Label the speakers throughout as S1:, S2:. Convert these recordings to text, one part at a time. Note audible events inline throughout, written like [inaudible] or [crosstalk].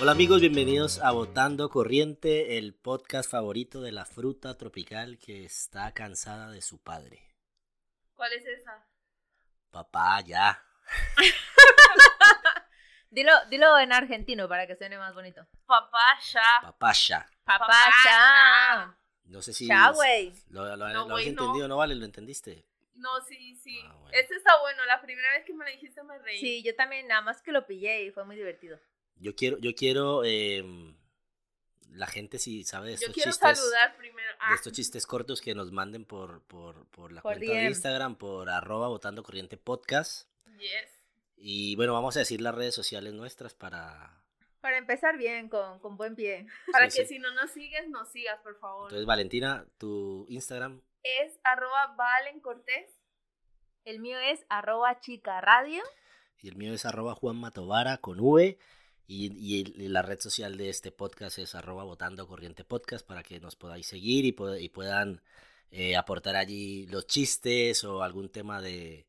S1: Hola amigos, bienvenidos a Botando Corriente, el podcast favorito de la fruta tropical que está cansada de su padre.
S2: ¿Cuál es esa?
S1: Papá, ya. [laughs]
S3: Dilo, dilo en argentino para que suene más bonito.
S2: Papaya.
S1: Papá, ya.
S3: Papaya.
S1: No sé si
S3: Ya, güey.
S1: lo, lo-
S2: No,
S1: lo has
S2: güey, no.
S1: entendido, ¿no vale? ¿Lo entendiste?
S2: No, sí, sí.
S1: Ah, bueno.
S2: Este está bueno. La primera vez que me lo dijiste me reí.
S3: Sí, yo también, nada más que lo pillé y fue muy divertido.
S1: Yo quiero, yo quiero, em, la gente si sabe de
S2: Yo
S1: estos
S2: quiero
S1: chistes,
S2: saludar primero.
S1: de
S2: Ah,
S1: estos chistes cortos que nos manden por, por, por la
S3: Por
S1: cuenta de. Instagram, por arroba Botando Corriente Podcast.
S2: yes.
S1: Y bueno, vamos a decir las redes sociales nuestras para...
S3: Para empezar bien, con, con buen pie. [laughs]
S2: Para
S1: Sí,
S2: que
S1: sí.
S2: si no nos sigues, nos sigas, por favor.
S1: Entonces, Valentina, tu Instagram.
S2: es arroba Valen Cortés.
S3: El mío es arroba chica radio.
S1: Y el mío es arroba Juan Matovara con V. Y, y la red social de este podcast es arroba votando corriente podcast para que nos podáis seguir y, pod- y puedan eh, aportar allí los chistes o algún tema de...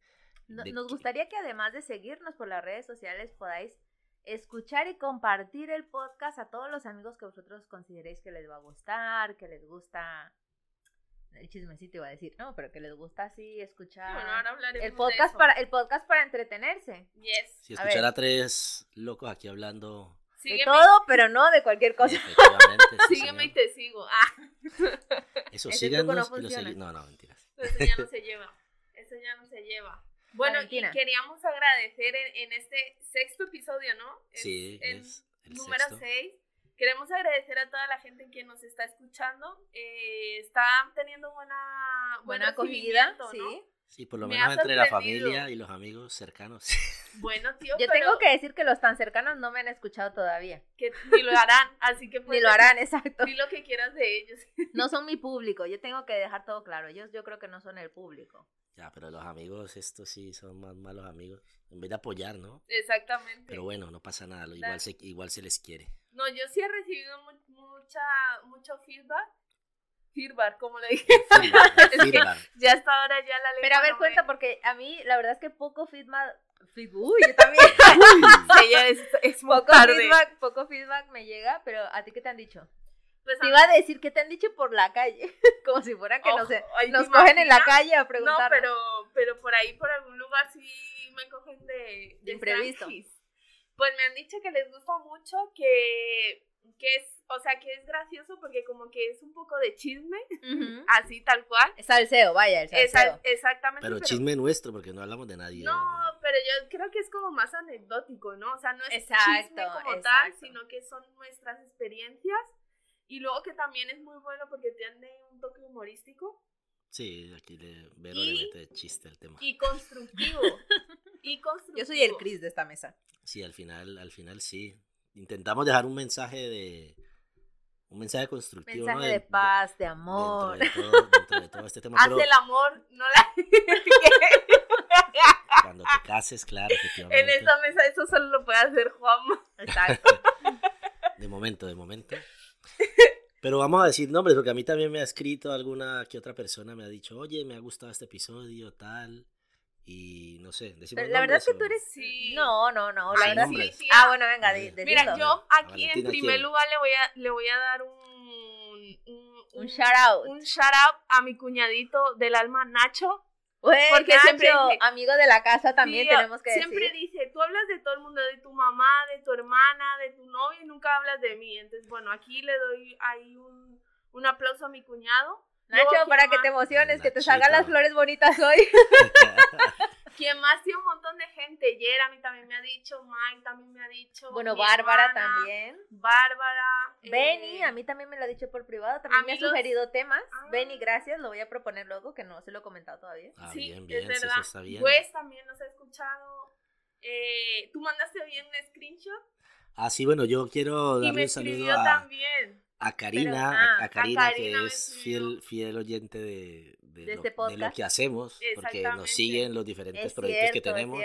S3: No-
S1: de
S3: Nos gustaría que además de seguirnos por las redes sociales podáis escuchar y compartir el podcast a todos los amigos que vosotros consideréis que les va a gustar, que les gusta el chismecito iba a decir, no, pero que les gusta así escuchar
S2: Bueno, ahora hablaremos
S3: el
S2: de
S3: podcast
S2: eso.
S3: para el podcast para entretenerse.
S2: Yes.
S1: Si
S3: A
S1: escuchar
S3: ver.
S1: a tres locos aquí hablando...
S3: De
S2: Sígueme,
S3: todo, pero no de cualquier cosa.
S1: Efectivamente, sí,
S2: sígueme y
S1: señor.
S2: te sigo. Ah,
S1: Eso,
S3: Ese
S1: síganos
S3: no
S1: y lo
S3: funciona.
S1: segui- No, no, mentiras.
S2: eso ya no se lleva. Eso ya no se lleva. Bueno,
S3: Valentina.
S2: y queríamos agradecer en, en este sexto episodio, ¿no? Es
S1: Sí,
S2: el
S1: es el
S2: número
S1: sexto.
S2: 6. Queremos agradecer a toda la gente que nos está escuchando. Eh, está teniendo buena, buen
S3: Buena acogida,
S2: recibimiento,
S3: sí.
S2: ¿no?
S1: Sí, por lo
S2: Me
S1: menos entre la familia y los amigos cercanos. [laughs]
S2: Bueno, tío,
S3: Yo
S2: pero
S3: tengo que decir que los tan cercanos no me han escuchado todavía.
S2: que ni lo harán, [laughs] así que
S3: Ni
S2: puedes
S3: lo [laughs] harán, exacto.
S2: Di lo que quieras de ellos.
S3: No son mi público, yo tengo que dejar todo claro. Ellos yo creo que no son el público.
S1: ya, pero los amigos, estos sí son más malos amigos. En vez de apoyar, ¿no?
S2: Exactamente.
S1: Pero bueno, no pasa nada, igual se, igual se les quiere.
S2: No, yo sí he recibido mu- mucha, mucho feedback. Feedback, como le dije. [laughs]
S1: Feedback,
S2: Es que
S1: feedback.
S2: ya hasta ahora ya la lengua
S3: Pero a ver,
S2: no me-
S3: cuenta, porque a mí la verdad es que poco feedback. feed- Uy, yo también. [laughs]
S2: Sí, ya es, es muy
S3: poco
S2: tarde.
S3: feedback, poco feedback me llega, pero ¿a ti qué te han dicho?
S2: Pues,
S3: Te
S2: a
S3: iba a decir que te han dicho por la calle, [laughs] como si fueran que
S2: Ojo,
S3: nos,
S2: ay, ¿te
S3: nos cogen en la calle a
S2: No,
S3: preguntar.
S2: pero, pero por ahí, por algún lugar, sí me cogen de,
S3: De imprevisto.
S2: tranquis. Pues me han dicho que les gusta mucho, que, que es, o sea, que es gracioso porque como que es un poco de chisme, así tal cual.
S3: Salseo, vaya, el salseo.
S2: Exactamente.
S1: Pero chisme nuestro, porque no hablamos de nadie.
S2: No, pero yo creo que es como más anecdótico, ¿no? O sea, no es
S3: Exacto,
S2: chisme como tal, sino que son nuestras experiencias. Y luego que también es muy bueno porque tiene un toque humorístico
S1: Sí, aquí le, Vero
S2: Y-
S1: le mete chiste al tema.
S2: y constructivo. [laughs] y constructivo.
S3: Yo soy el Chris de esta mesa.
S1: Sí, al final, al final sí. Intentamos dejar un mensaje de... Un mensaje constructivo, ¿no?
S3: Mensaje de paz, de amor.
S1: Dentro de todo, dentro de todo este [laughs] tema.
S2: Haz
S1: Pero
S2: el amor, no la... [laughs]
S1: cuando te cases, claro, efectivamente.
S2: en esta mesa eso solo lo puede hacer Juanma. [laughs]
S3: Exacto.
S1: De momento, de momento. Pero vamos a decir nombres, porque a mí también me ha escrito alguna que otra persona, me ha dicho, oye, me ha gustado este episodio, tal. Y no sé, decimos
S3: la verdad es que tú eres.
S2: Sí.
S3: No, no, no. La
S1: Sí,
S3: verdad
S1: nombres.
S2: sí,
S3: Ah, bueno, venga, de,
S1: ver.
S2: Mira, yo aquí en primer
S1: ¿quién?
S2: lugar le voy a, le voy a dar un... Un,
S3: Un shout out.
S2: un shout out a mi cuñadito del alma, Nacho. Porque
S3: Nacho,
S2: siempre dice-
S3: amigo de la casa también
S2: Sí,
S3: tenemos que
S2: Siempre
S3: decir.
S2: dice, tú hablas de todo el mundo, de tu mamá, de tu hermana, de tu novio y nunca hablas de mí. Entonces, bueno, aquí le doy ahí un, un aplauso a mi cuñado.
S3: Nacho, para
S2: ¿quién
S3: que te emociones, que te salgan las flores bonitas hoy. [laughs]
S2: Quien más tiene un montón de gente. Yera a mí también me ha dicho, Mike también me ha dicho.
S3: Bueno, Bárbara
S2: hermana,
S3: también.
S2: Bárbara. eh,
S3: Benny, a mí también me lo ha dicho por privado, también me ha
S2: los-
S3: sugerido temas.
S2: Ah.
S3: Benny, gracias, lo voy a proponer luego, que no se lo he comentado todavía.
S1: Ah,
S2: sí,
S1: bien, bien,
S2: es
S1: sí,
S2: verdad.
S1: eso está bien.
S2: Pues también nos ha escuchado. Eh, Tú mandaste bien un screenshot.
S1: Ah, sí, bueno, yo quiero
S2: Y me
S1: darle un saludo a,
S2: también.
S1: A Karina, a-
S3: ah,
S1: a, Karina, que es fiel, fiel oyente de, de,
S3: De
S1: lo,
S3: este
S1: de lo que hacemos, porque nos siguen los diferentes
S3: Es
S1: proyectos
S3: cierto,
S1: que tenemos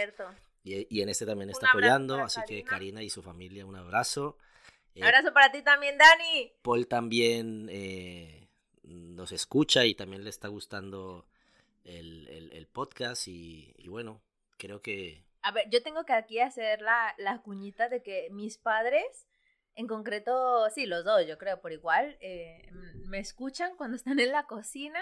S1: y, y en este también está apoyando, así que
S2: Karina.
S1: Karina y su familia, un abrazo. Eh,
S3: Abrazo para ti también, Dani.
S1: Paul también eh, nos escucha y también le está gustando el, el- el podcast y, y bueno, creo que
S3: A ver, yo tengo que aquí hacer la, la cuñita de que mis padres, en concreto, sí, los dos, yo creo, por igual, eh, me escuchan cuando están en la cocina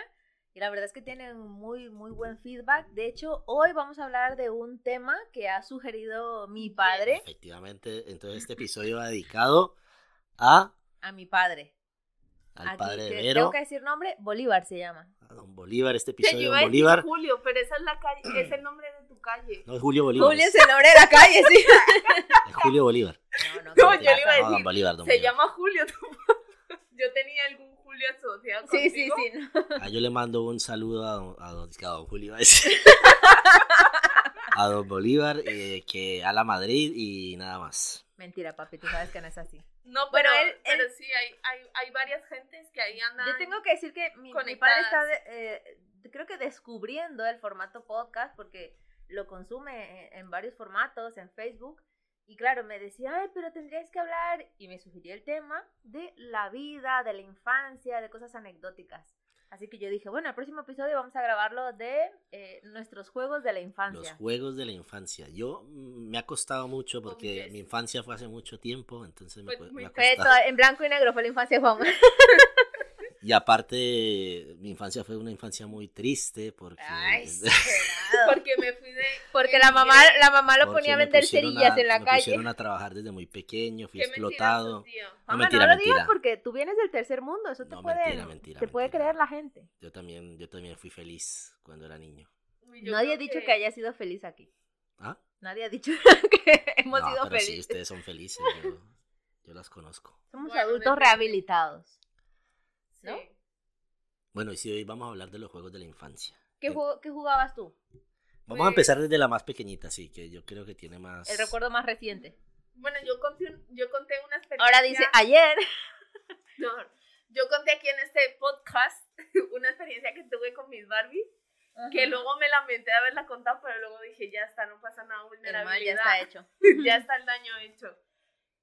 S3: y la verdad es que tienen muy, muy buen feedback. De hecho, hoy vamos a hablar de un tema que ha sugerido mi padre
S1: efectivamente, entonces este episodio va dedicado a
S3: a mi padre.
S1: al
S3: Aquí,
S1: padre de Vero,
S3: Tengo que decir nombre, Bolívar se llama.
S1: a don Bolívar, este
S2: Te
S1: episodio de
S2: a
S1: don
S2: decir
S1: Bolívar,
S2: Julio, pero esa es la calle, es el nombre de tu calle.
S1: no es Julio Bolívar,
S3: Julio
S1: es,
S3: el nombre de la calle, sí. [laughs]
S1: es Julio Bolívar.
S3: No, [laughs] no,
S2: No, yo le iba a
S3: pasa.
S1: No,
S2: decir,
S1: Bolívar,
S2: Se
S1: Bolívar.
S2: llama Julio. [laughs] Yo tenía algún Julio asociado
S3: Sí, sí,
S2: contigo.
S3: sí. no.
S1: Ah, yo le mando un saludo a don, a don, a don Julio, a decir. a don Bolívar, eh, que a la Madrid y nada más.
S3: Mentira, papi, tú sabes que no es así.
S2: No,
S3: Bueno,
S2: pero,
S3: él-
S2: pero
S3: él-
S2: sí, hay, hay, hay varias gentes que ahí andan.
S3: Yo tengo que decir que mi, mi padre está, de- eh, creo que descubriendo el formato podcast porque lo consume en, en varios formatos, en Facebook. Y claro, me decía, ay, pero tendríais que hablar, y me sugirió el tema de la vida, de la infancia, de cosas anecdóticas. Así que yo dije, bueno, el próximo episodio vamos a grabarlo de eh, nuestros juegos de la
S1: Los
S3: infancia.
S1: juegos de la infancia. Yo mm, me ha costado mucho porque mi infancia fue hace mucho tiempo, entonces me,
S2: Fue
S1: pu-
S2: muy
S1: me ha costado.
S3: todo en blanco y negro, fue la infancia de Juan.
S1: Y aparte, mi infancia fue una infancia muy triste porque,
S3: Ay. [laughs] [laughs]
S2: Porque me fui de.
S3: Porque la mamá, la mamá lo
S1: porque
S3: ponía a
S1: me
S3: vender cerillas
S1: a-
S3: en la
S1: me
S3: calle.
S1: pusieron a trabajar desde muy pequeño, fui
S2: Qué
S1: explotado.
S2: mentiroso, tío.
S1: No,
S3: Mamá,
S1: mentira,
S3: no lo
S1: mentira.
S3: digas porque tú vienes del tercer mundo, eso te
S1: No,
S3: puede,
S1: mentira, mentira,
S3: te puede
S1: mentira.
S3: creer la gente.
S1: Yo también, yo también fui feliz cuando era niño.
S2: Yo
S3: Nadie ha dicho que... haya sido feliz aquí.
S1: ¿Ah?
S3: Nadie ha dicho [laughs] que hemos
S1: no,
S3: sido
S1: pero sí,
S3: felices.
S1: ustedes son felices, yo, yo las conozco.
S3: Somos
S2: Bueno,
S3: adultos rehabilitados.
S2: Sí.
S3: ¿no?
S1: Bueno, y sí, hoy vamos a hablar de los juegos de la infancia.
S3: ¿Qué,
S1: Eh,
S3: qué jugabas tú?
S1: Vamos a
S2: Pues-
S1: empezar desde la más pequeñita, sí, que yo creo que tiene más...
S3: El recuerdo más reciente.
S2: Bueno, yo conté, yo conté una experiencia.
S3: Ahora dice, ayer. [laughs]
S2: No, yo conté aquí en este podcast [laughs] una experiencia que tuve con mis Barbies, que luego me lamenté de haberla contado, pero luego dije, ya está, no pasa nada,
S3: El mal
S2: vulnerabilidad.
S3: ya está hecho. [laughs]
S2: ya está el daño hecho.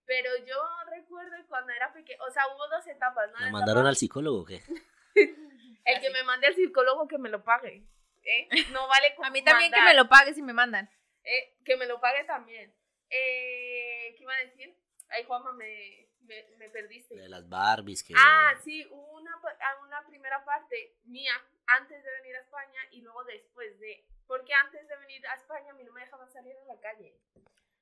S2: Pero yo recuerdo cuando era pequeña, o sea, hubo dos etapas, ¿no?
S1: ¿La
S2: La
S1: mandaron
S2: etapa-
S1: al psicólogo o qué?
S2: El que me mande al psicólogo que me lo pague. ¿eh? No vale [laughs]
S3: A mí también que
S2: mandar,
S3: me lo pagues y me mandan.
S2: eh, que me lo pague también. Eh, ¿Qué iba a decir? Ay, Juanma, me, me, me perdiste.
S1: De las Barbies que...
S2: Ah, sí, hubo una, ah, una primera parte mía antes de venir a España y luego después de. Porque antes de venir a España a mí no me dejaban salir a la calle.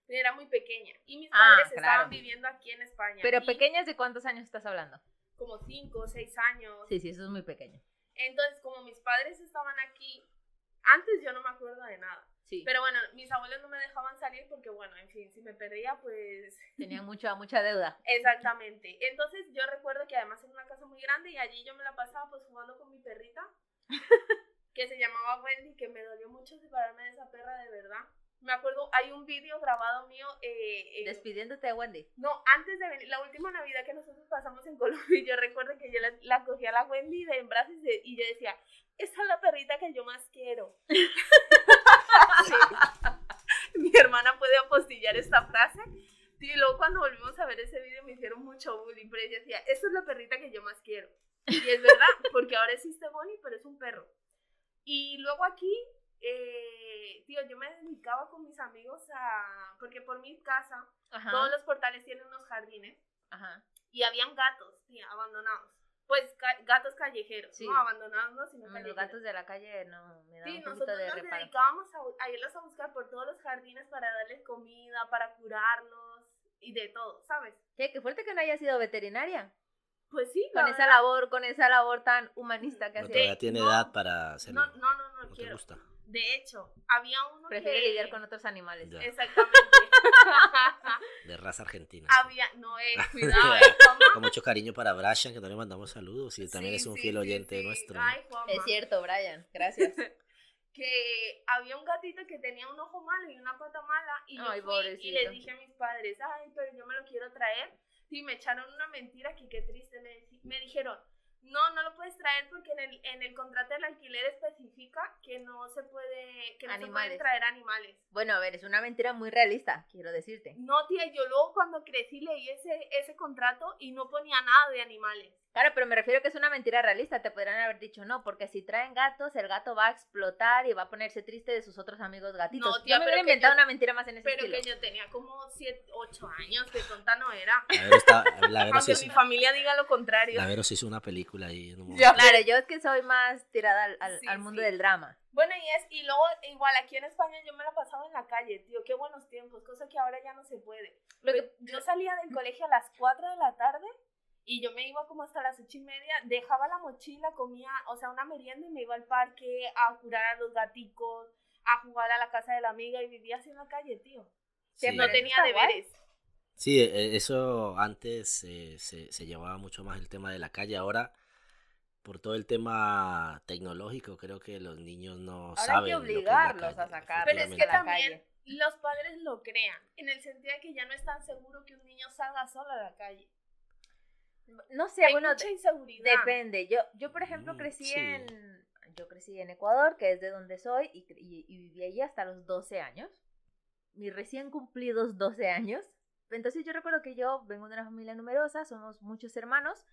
S2: Era muy pequeña. Y mis
S3: Ah,
S2: padres
S3: claro.
S2: estaban viviendo aquí en España.
S3: Pero
S2: y
S3: pequeñas, ¿de cuántos años estás hablando?
S2: Como 5 o 6 años.
S3: Sí, sí, eso es muy pequeño.
S2: Entonces, como mis padres estaban aquí, antes yo no me acuerdo de nada.
S3: Sí.
S2: Pero bueno, mis abuelos no me dejaban salir porque, bueno, en fin, si me perdía, pues [laughs]
S3: Tenían mucha, mucha deuda.
S2: Exactamente. Entonces yo recuerdo que además era una casa muy grande y allí yo me la pasaba pues jugando con mi perrita, [laughs] que se llamaba Wendy, que me dolió mucho separarme de esa perra de verdad. Me acuerdo, hay un vídeo grabado mío, eh, en-
S3: Despidiéndote de Wendy.
S2: no, antes de venir, la última Navidad que nosotros pasamos en Colombia, yo recuerdo que yo la, la cogí a la Wendy de en brazos y, de- y yo decía, esa es la perrita que yo más quiero. [laughs] Sí. Mi hermana puede apostillar esta frase. Y luego cuando volvimos a ver ese video me hicieron mucho bullying, pero ella decía, esa es la perrita que yo más quiero. Y es verdad, porque ahora existe Bonnie, pero es un perro. Y luego aquí, eh, tío, yo me dedicaba con mis amigos a, porque por mi casa
S3: Ajá.
S2: todos los portales tienen unos jardines
S3: Ajá.
S2: y habían gatos tía, abandonados. Pues ca- gatos callejeros,
S3: Sí.
S2: no abandonados, no, sino
S3: Los gatos de la calle no me
S2: Sí,
S3: un
S2: nosotros
S3: de
S2: nos
S3: reparo.
S2: dedicábamos a, a irlos a buscar por todos los jardines para darles comida, para curarlos y de todo, ¿sabes?
S3: Che, qué fuerte que no haya sido veterinaria.
S2: Pues sí,
S3: Con
S2: la
S3: esa
S2: verdad.
S3: labor, con esa labor tan humanista que
S1: No,
S3: hacía.
S1: todavía tiene
S2: no,
S1: edad para hacerlo.
S2: No, no, no, no,
S1: ¿No te
S2: quiero.
S1: gusta?
S2: De hecho, había uno
S3: Prefiere
S2: que...
S3: lidiar con otros animales.
S1: Ya.
S2: Exactamente. [laughs]
S1: De raza argentina.
S2: había, no, eh, [laughs] cuidado, eh. [laughs]
S1: Con mucho cariño para Brashan, que también le mandamos saludos y también
S2: Sí,
S1: es un
S2: sí,
S1: fiel oyente
S2: sí.
S1: nuestro.
S2: Ay, Juanma.
S3: Es cierto, Brian. Gracias.
S2: que había un gatito que tenía un ojo malo y una pata mala y yo
S3: Ay,
S2: fui y les dije a mis padres, ay, pero yo me lo quiero traer. Y me echaron una mentira que qué triste. Me, me dijeron, no, no lo puedes traer porque en el, en el contrato del alquiler especifica que no se puede, que no se pueden traer animales.
S3: Bueno, a ver, es una mentira muy realista, quiero decirte.
S2: No, tía, yo luego cuando crecí leí ese, ese contrato y no ponía nada de animales.
S3: Claro, pero me refiero que es una mentira realista. Te podrían haber dicho no, porque si traen gatos, el gato va a explotar y va a ponerse triste de sus otros amigos gatitos.
S2: No, tía,
S3: yo me hubiera inventado
S2: yo-
S3: una mentira más en ese
S2: Pero
S3: estilo.
S2: que yo tenía como 7, 8 años, que tonta no era.
S1: La Vero, está, la
S2: Aunque mi
S1: hizo,
S2: familia diga lo contrario.
S1: la Vero se hizo una película ahí en un.
S3: Claro, yo es que soy más tirada al, al-
S2: Sí,
S3: al mundo
S2: sí.
S3: del drama.
S2: Bueno, y es, y luego igual aquí en España yo me la pasaba en la calle, tío, qué buenos tiempos, cosa que ahora ya no se puede.
S3: Lo que-
S2: Pues, yo salía del colegio a las 4 de la tarde y yo me iba como hasta las 8 y media, dejaba la mochila, comía, o sea, una merienda y me iba al parque a curar a los gaticos, a jugar a la casa de la amiga y vivía así en la calle, tío.
S1: Sí.
S2: No tenía deberes.
S1: Sí, eh, eso antes eh, se, se llevaba mucho más el tema de la calle. Ahora, por todo el tema tecnológico, creo que los niños no
S3: Ahora hay
S1: saben.
S3: que
S1: lo que es la
S3: obligarlos a sacarlos
S2: Pero es que
S3: la
S2: también
S3: calle.
S2: los padres lo crean, en el sentido de que ya no es tan seguro que un niño salga solo a la calle.
S3: No sé,
S2: Hay
S3: bueno,
S2: mucha inseguridad.
S3: depende. Yo, yo por ejemplo,
S1: Mm,
S3: crecí
S1: sí.
S3: en... Yo crecí en Ecuador, que es de donde soy, y, y, y viví allí hasta los 12 años. Mis recién cumplidos 12 años. Entonces yo recuerdo que yo vengo de una familia numerosa, somos muchos hermanos,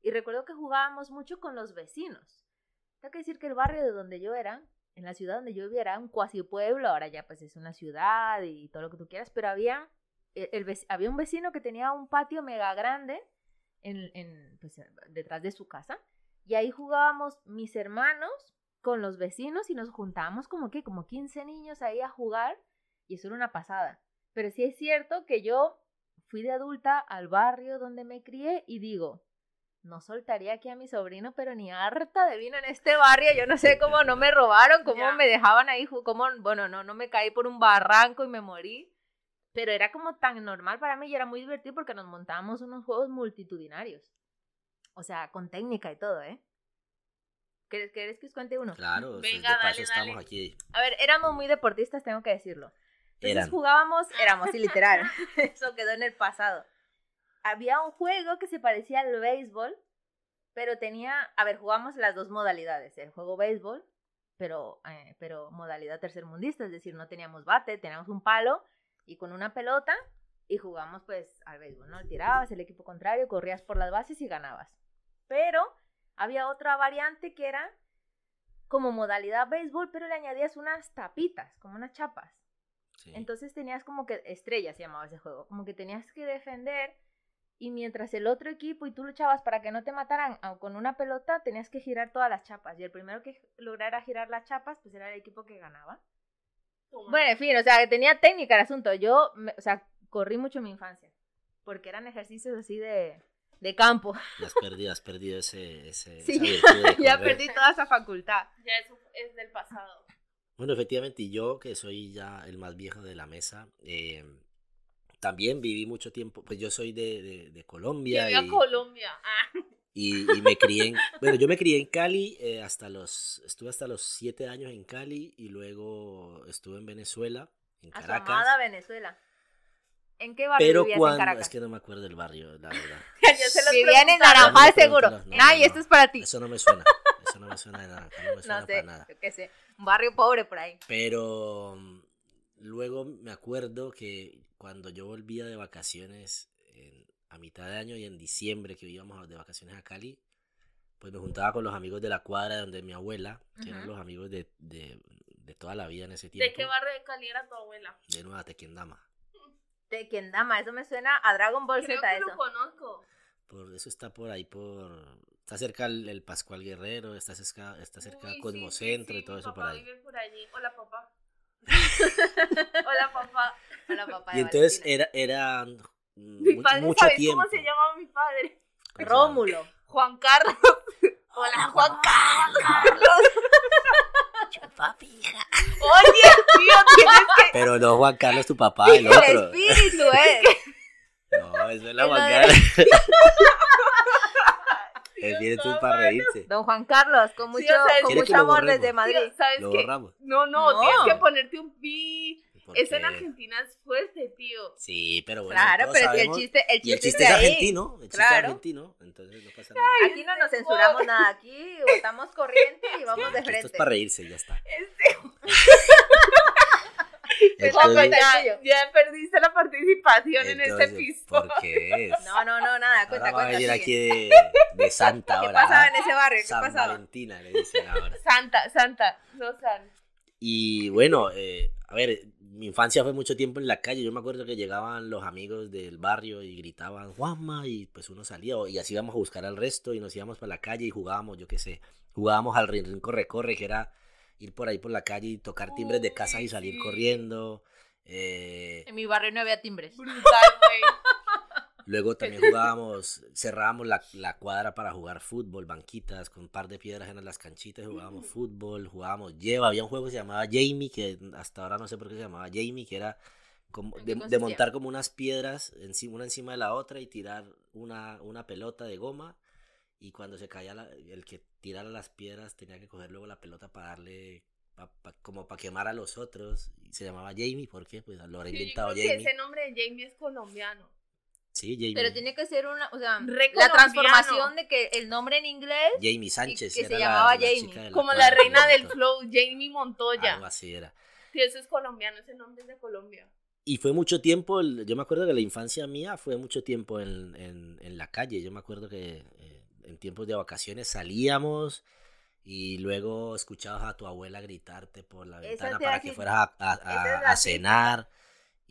S3: y recuerdo que jugábamos mucho con los vecinos. Tengo que decir que el barrio de donde yo era, en la ciudad donde yo vivía, era un cuasi pueblo, ahora ya pues es una ciudad y todo lo que tú quieras, pero había, el, el vec- había un vecino que tenía un patio mega grande en, en, pues, detrás de su casa, y ahí jugábamos mis hermanos con los vecinos y nos juntábamos como que, como 15 niños ahí a jugar, y eso era una pasada. Pero sí es cierto que yo fui de adulta al barrio donde me crié y digo, no soltaría aquí a mi sobrino, pero ni harta de vino en este barrio. Yo no sé cómo no me robaron, cómo me dejaban ahí, cómo, bueno, no, no me caí por un barranco y me morí. Pero era como tan normal para mí y era muy divertido porque nos montábamos unos juegos multitudinarios. O sea, con técnica y todo, ¿eh? ¿Quieres, quieres que os cuente uno?
S1: Claro,
S2: Venga,
S1: de
S2: dale,
S1: paso estamos
S2: dale.
S1: aquí.
S3: A ver, éramos muy deportistas, tengo que decirlo. Entonces
S1: Eran.
S3: jugábamos, éramos, sí, literal. [laughs] [laughs] Eso quedó en el pasado. Había un juego que se parecía al béisbol, pero tenía, a ver, jugamos las dos modalidades, el juego béisbol, pero, eh, pero modalidad tercermundista, es decir, no teníamos bate, teníamos un palo y con una pelota y jugamos pues al béisbol, ¿no? Tirabas el equipo contrario, corrías por las bases y ganabas. Pero había otra variante que era como modalidad béisbol, pero le añadías unas tapitas, como unas chapas.
S1: sí.
S3: Entonces tenías como que estrellas se llamaba ese juego, como que tenías que defender y mientras el otro equipo y tú luchabas para que no te mataran ah, con una pelota, tenías que girar todas las chapas y el primero que lograra girar las chapas, pues era el equipo que ganaba. Bueno, en fin, o sea, que tenía técnica el asunto. Yo, me- o sea, corrí mucho en mi infancia porque eran ejercicios así de, de campo.
S1: Y has perdido, has perdido ese, ese, [laughs]
S3: Sí,
S1: esa virtud de [laughs]
S3: ya perdí toda esa facultad.
S2: Ya eso es del pasado.
S1: Bueno, efectivamente, y yo, que soy ya el más viejo de la mesa, eh, también viví mucho tiempo, pues yo soy de, de- de Colombia
S2: Llegué
S1: y,
S2: a Colombia. Ah,
S1: y- y me crié en, bueno, yo me crié en Cali eh, hasta los, estuve hasta los siete años en Cali y luego estuve en Venezuela, en Caracas.
S3: Venezuela. ¿En qué barrio
S1: Pero
S3: vivías en
S1: cuando,
S3: Caracas?
S1: es que no me acuerdo del barrio, la verdad. [laughs]
S2: ya se los
S3: Vivían en. Naranjal seguro.
S1: no, no.
S3: esto es para ti.
S1: Eso no me suena, eso no me suena de nada, no me [laughs] suena
S3: No
S1: para
S3: sé,
S1: nada.
S3: yo qué sé. Un barrio pobre por ahí.
S1: Pero mm, luego me acuerdo que cuando yo volvía de vacaciones en- a mitad de año y en diciembre que íbamos de vacaciones a Cali, pues me juntaba con los amigos de la cuadra donde mi abuela, que eran
S3: Ujú.
S1: los amigos de, de- de toda la vida en ese tiempo.
S2: ¿De qué barrio de Cali era tu abuela?
S1: De Nueva Tequendama.
S3: De Kendama, eso me suena a Dragon Ball
S2: Creo
S3: Z
S2: que lo
S3: eso.
S2: conozco.
S1: Por eso está por ahí por está cerca el, el Pascual Guerrero, está cerca está cerca
S2: Uy, sí,
S1: Cosmocentro
S2: sí,
S1: y
S2: sí,
S1: todo
S2: mi
S1: eso por
S2: papá
S1: ahí.
S2: vive por allí. Hola, papá. [laughs] Hola, papá.
S3: Hola, papá
S1: Y entonces
S3: Valentina.
S1: era eran
S2: Mi
S1: mu-
S2: padre,
S1: mucho
S2: ¿sabes
S1: tiempo.
S2: cómo se llamaba mi padre?
S3: Rómulo.
S2: Juan Carlos. [laughs] Hola, Juan Carlos. Oye, tío, tienes que...
S1: Pero no Juan Carlos tu papá, el
S3: el
S1: otro.
S3: espíritu, eh.
S1: No, eso es la Juan Carlos. espíritu es [laughs] para reírse.
S3: Don Juan Carlos, con
S2: Sí,
S3: mucho,
S2: o sea,
S3: con
S1: ¿quiere
S3: mucho amor desde Madrid.
S2: Tío, ¿Sabes
S1: Lo
S2: qué?
S1: borramos.
S2: No, no,
S3: No.
S2: tienes que ponerte un pi.
S1: ¿Por
S2: Eso en
S1: qué?
S2: Argentina es fuerte, tío.
S1: Sí, pero bueno.
S3: Claro, pero es que el
S1: sabemos-
S3: chiste, el
S1: Y el
S3: chiste,
S1: chiste
S3: es
S1: es
S3: de ahí.
S1: argentino. El chiste es
S3: Claro.
S1: argentino. Entonces no pasa nada.
S3: Aquí no nos censuramos nada, aquí [laughs] votamos corriente y vamos de
S1: Esto es
S3: frente.
S1: para reírse, ya está.
S3: Juanjo, [laughs]
S1: Entonces-
S2: ya, ya perdiste la participación en este
S1: entonces,
S2: episodio.
S1: ¿Por qué es?
S3: No, no, no, nada, cuenta,
S1: Ahora va a
S3: cuenta.
S1: venir
S3: sigue.
S1: aquí de, [laughs] de Santa
S3: ¿Qué
S1: ahora.
S3: pasaba
S1: ¿ah?
S3: en ese barrio? ¿Qué
S1: San
S3: pasaba?
S1: Valentina le dicen ahora.
S2: Santa, Santa, no San.
S1: Y bueno, eh, a ver, mi infancia fue mucho tiempo en la calle. Yo me acuerdo que llegaban los amigos del barrio y gritaban Juanma y pues uno salía y así íbamos a buscar al resto y nos íbamos para la calle y jugábamos, yo qué sé, jugábamos al rin rin corre corre que era ir por ahí por la calle y tocar timbres de casa y salir
S2: sí.
S1: corriendo. Eh,
S3: En mi barrio no había timbres.
S2: Brutal, güey. [laughs]
S1: luego también [laughs] jugábamos, cerrábamos la, la cuadra para jugar fútbol, banquitas, con un par de piedras en las canchitas, jugábamos fútbol, jugábamos lleva. Había un juego que se llamaba Jamie, que hasta ahora no sé por qué se llamaba Jamie, que era como
S3: ¿En
S1: de, montar como unas piedras encima, una encima de la otra y tirar una, una pelota de goma. Y cuando se caía la- el que tirara las piedras tenía que coger luego la pelota para darle, pa- pa- como para quemar a los otros. Se llamaba Jamie, ¿por qué? Pues lo habrá
S2: Sí, yo
S1: inventado
S2: creo que
S1: Jamie.
S2: ese nombre de Jamie es colombiano.
S1: Sí, Jamie.
S3: Pero tiene que ser una, o sea,
S2: Re
S3: la
S2: colombiano.
S3: transformación de que el nombre en inglés
S1: Jamie Sánchez.
S3: que se llamaba
S1: la,
S3: Jamie.
S1: la
S2: Como la reina del flow, Jamie Montoya.
S1: Algo así era.
S2: Sí, eso es colombiano, ese nombre es de Colombia.
S1: Y fue mucho tiempo, el- yo me acuerdo que la infancia mía fue mucho tiempo en, en- en la calle. Yo me acuerdo que eh, en tiempos de vacaciones salíamos y luego escuchabas a tu abuela gritarte por la ventana para que fueras a, a- a- a cenar.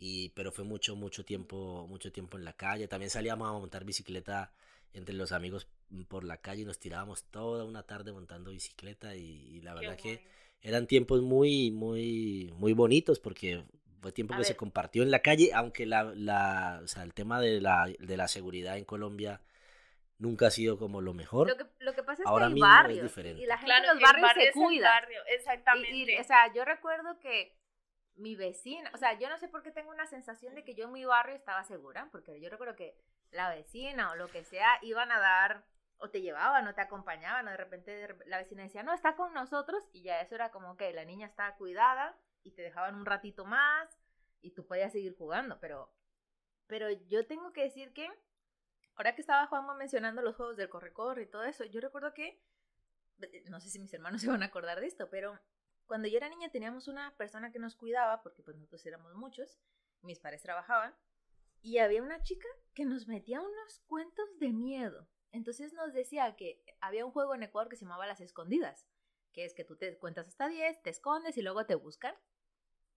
S1: Y, pero fue mucho, mucho tiempo, mucho tiempo en la calle. También salíamos a montar bicicleta entre los amigos por la calle y nos tirábamos toda una tarde montando bicicleta y, y la
S2: Qué
S1: verdad que
S2: bueno.
S1: eran tiempos muy, muy, muy bonitos porque fue tiempo
S3: A
S1: que se
S3: ver.
S1: compartió en la calle, aunque la, la, o sea, el tema de la, de la seguridad en Colombia nunca ha sido como lo mejor.
S3: Lo que, lo que pasa es
S1: Ahora
S3: que hay
S1: mismo es
S3: barrios
S1: diferente.
S3: y la gente
S2: Claro,
S3: en los barrios
S2: barrio
S3: se cuida.
S2: barrio, exactamente.
S3: Y, y, o sea, yo recuerdo que mi vecina, o sea, yo no sé por qué tengo una sensación de que yo en mi barrio estaba segura, porque yo recuerdo que la vecina o lo que sea iban a dar, o te llevaban, o te acompañaban, o de repente la vecina decía, no, está con nosotros, y ya eso era como que la niña estaba cuidada, y te dejaban un ratito más, y tú podías seguir jugando, pero, pero yo tengo que decir que, ahora que estaba Juanma mencionando los juegos del corre-corre y todo eso, yo recuerdo que, no sé si mis hermanos [laughs] se van a acordar de esto, pero cuando yo era niña teníamos una persona que nos cuidaba, porque pues nosotros éramos muchos, mis padres trabajaban, y había una chica que nos metía unos cuentos de miedo. Entonces nos decía que había un juego en Ecuador que se llamaba Las Escondidas, que es que tú te cuentas hasta 10, te escondes y luego te buscan.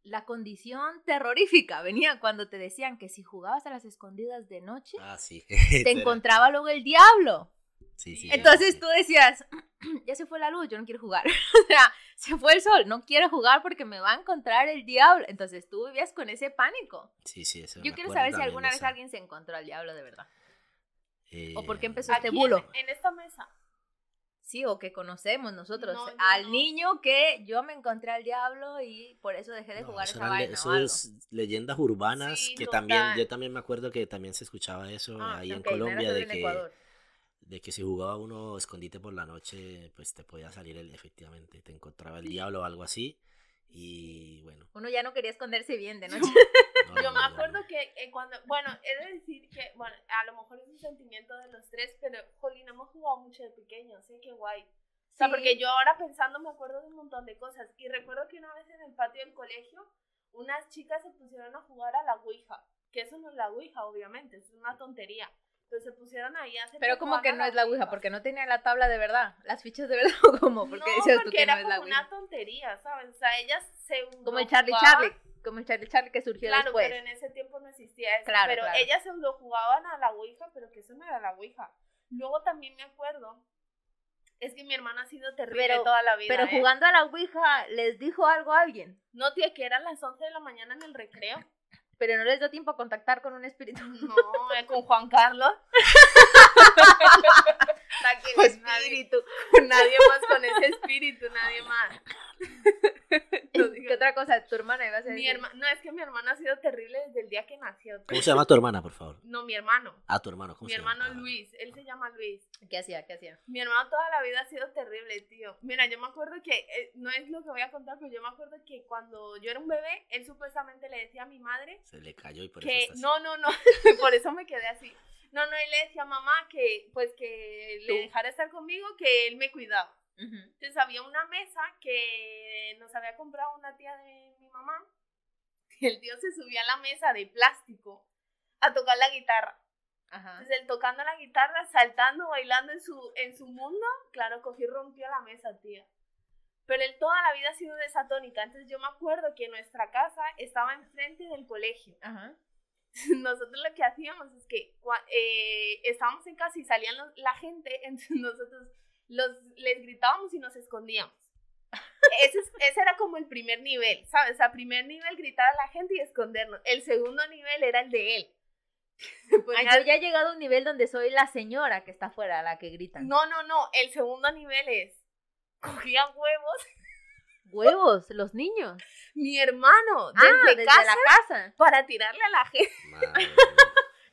S3: La condición terrorífica venía cuando te decían que si jugabas a las escondidas de noche,
S1: Ah, sí. [laughs]
S3: te encontraba luego el diablo.
S1: Sí, sí,
S3: Entonces
S1: sí.
S3: tú decías, [clears throat] ya se fue la luz, yo no quiero jugar. [laughs] o sea, se fue el sol, no quiero jugar porque me va a encontrar el diablo. Entonces tú vivías con ese pánico.
S1: Sí, sí, eso
S3: Yo quiero saber si alguna vez alguien se encontró al diablo de verdad.
S1: Eh,
S3: ¿O por qué empezó
S2: Aquí
S3: este bulo?
S2: en, en esta mesa.
S3: Sí, o que conocemos nosotros.
S2: No, no,
S3: al
S2: no.
S3: niño que yo me encontré al diablo y por eso dejé de
S1: no,
S3: jugar
S1: eso
S3: esa vaina.
S1: eso
S3: o algo.
S1: es leyendas urbanas
S2: Sí,
S1: que
S2: total.
S1: también, yo también me acuerdo que también se escuchaba eso
S3: Ah,
S1: ahí en Colombia de
S3: en
S1: que,
S3: Ecuador.
S1: De que si jugaba uno escondite por la noche, pues te podía salir el, efectivamente, te encontraba el
S2: Sí.
S1: diablo o algo así. Y bueno.
S3: Uno ya no quería esconderse bien de noche. [laughs]
S1: no,
S2: Yo
S1: no,
S2: me
S1: no,
S2: acuerdo
S1: no.
S2: que eh, cuando, bueno, he de decir que, bueno, a lo mejor es un sentimiento de los tres, pero, jolín, hemos jugado mucho de pequeños, ¿eh? Qué guay. O sea,
S3: Sí.
S2: porque yo ahora pensando me acuerdo de un montón de cosas. Y recuerdo que una vez en el patio del colegio, unas chicas se pusieron a jugar a la Ouija. Que eso no es la Ouija, obviamente, es una tontería. Pero se pusieron ahí a hacer
S3: Pero como que no es la Ouija, porque no tenía la tabla de verdad, las fichas de verdad, [laughs] o como, porque
S2: no,
S3: decías tú
S2: porque
S3: que no
S2: era
S3: es la
S2: como
S3: Ouija.
S2: una tontería, ¿sabes? O sea, ellas se
S3: Como el Charlie Charlie, como el Charlie Charlie que surgió
S2: Claro,
S3: después.
S2: pero en ese tiempo no existía eso.
S3: Claro,
S2: pero
S3: claro.
S2: ellas se lo jugaban a la Ouija, pero que eso no era la Ouija. Luego también me acuerdo, es que mi hermana ha sido terrible
S3: Pero-
S2: toda la vida.
S3: Pero
S2: ¿eh?
S3: jugando a la Ouija, ¿les dijo algo a alguien?
S2: No, tía, que eran las 11 de la mañana en el recreo.
S3: Pero no les dio tiempo a contactar con un espíritu.
S2: No, eh, con Juan Carlos. [laughs] [laughs]
S3: Espíritu.
S2: nadie más con ese espíritu, nadie más. [laughs]
S3: ¿Qué otra cosa? Tu hermana iba a ser.
S2: Mi herma- no, es que mi hermano ha sido terrible desde el día que nació.
S1: ¿Cómo se llama tu hermana, por favor?
S2: No, mi hermano.
S1: Ah, tu hermano. ¿cómo
S2: Mi
S1: se llama?
S2: hermano
S1: Ah,
S2: Luis, él se llama Luis.
S3: ¿Qué hacía? ¿Qué hacía?
S2: Mi hermano toda la vida ha sido terrible, tío. Mira, yo me acuerdo que, eh, no es lo que voy a contar, pero yo me acuerdo que cuando yo era un bebé, él supuestamente le decía a mi madre
S1: Se le cayó y por
S2: que,
S1: eso está así.
S2: no, no, no, [laughs] por eso me quedé así. No, no, él le decía a mamá que, pues, que le dejara estar conmigo, que él me cuidaba.
S3: Ujú.
S2: Entonces había una mesa que nos había comprado una tía de mi mamá. Y el tío se subía a la mesa de plástico a tocar la guitarra.
S3: Ajá.
S2: Entonces él tocando la guitarra, saltando, bailando en su, en su mundo, claro, cogió y rompió la mesa, tía. Pero él toda la vida ha sido desatónica. Entonces yo me acuerdo que nuestra casa estaba enfrente del colegio.
S3: Ajá. [laughs]
S2: Nosotros lo que hacíamos es que eh, estábamos en casa y salían los- la gente, [laughs] entonces nosotros los, les gritábamos y nos escondíamos. [laughs] Ese, es- ese era como el primer nivel, ¿sabes? A primer nivel gritar a la gente y escondernos. El segundo nivel era el de él. Pues
S3: Ay,
S2: ya-
S3: yo ya he llegado a un nivel donde soy la señora que está afuera, la que grita.
S2: No, no, no. El segundo nivel es. Cogía huevos.
S3: Huevos, los niños.
S2: Mi hermano.
S3: Ah,
S2: Desde,
S3: desde
S2: casa.
S3: la casa.
S2: Para tirarle a la gente.
S1: Madre.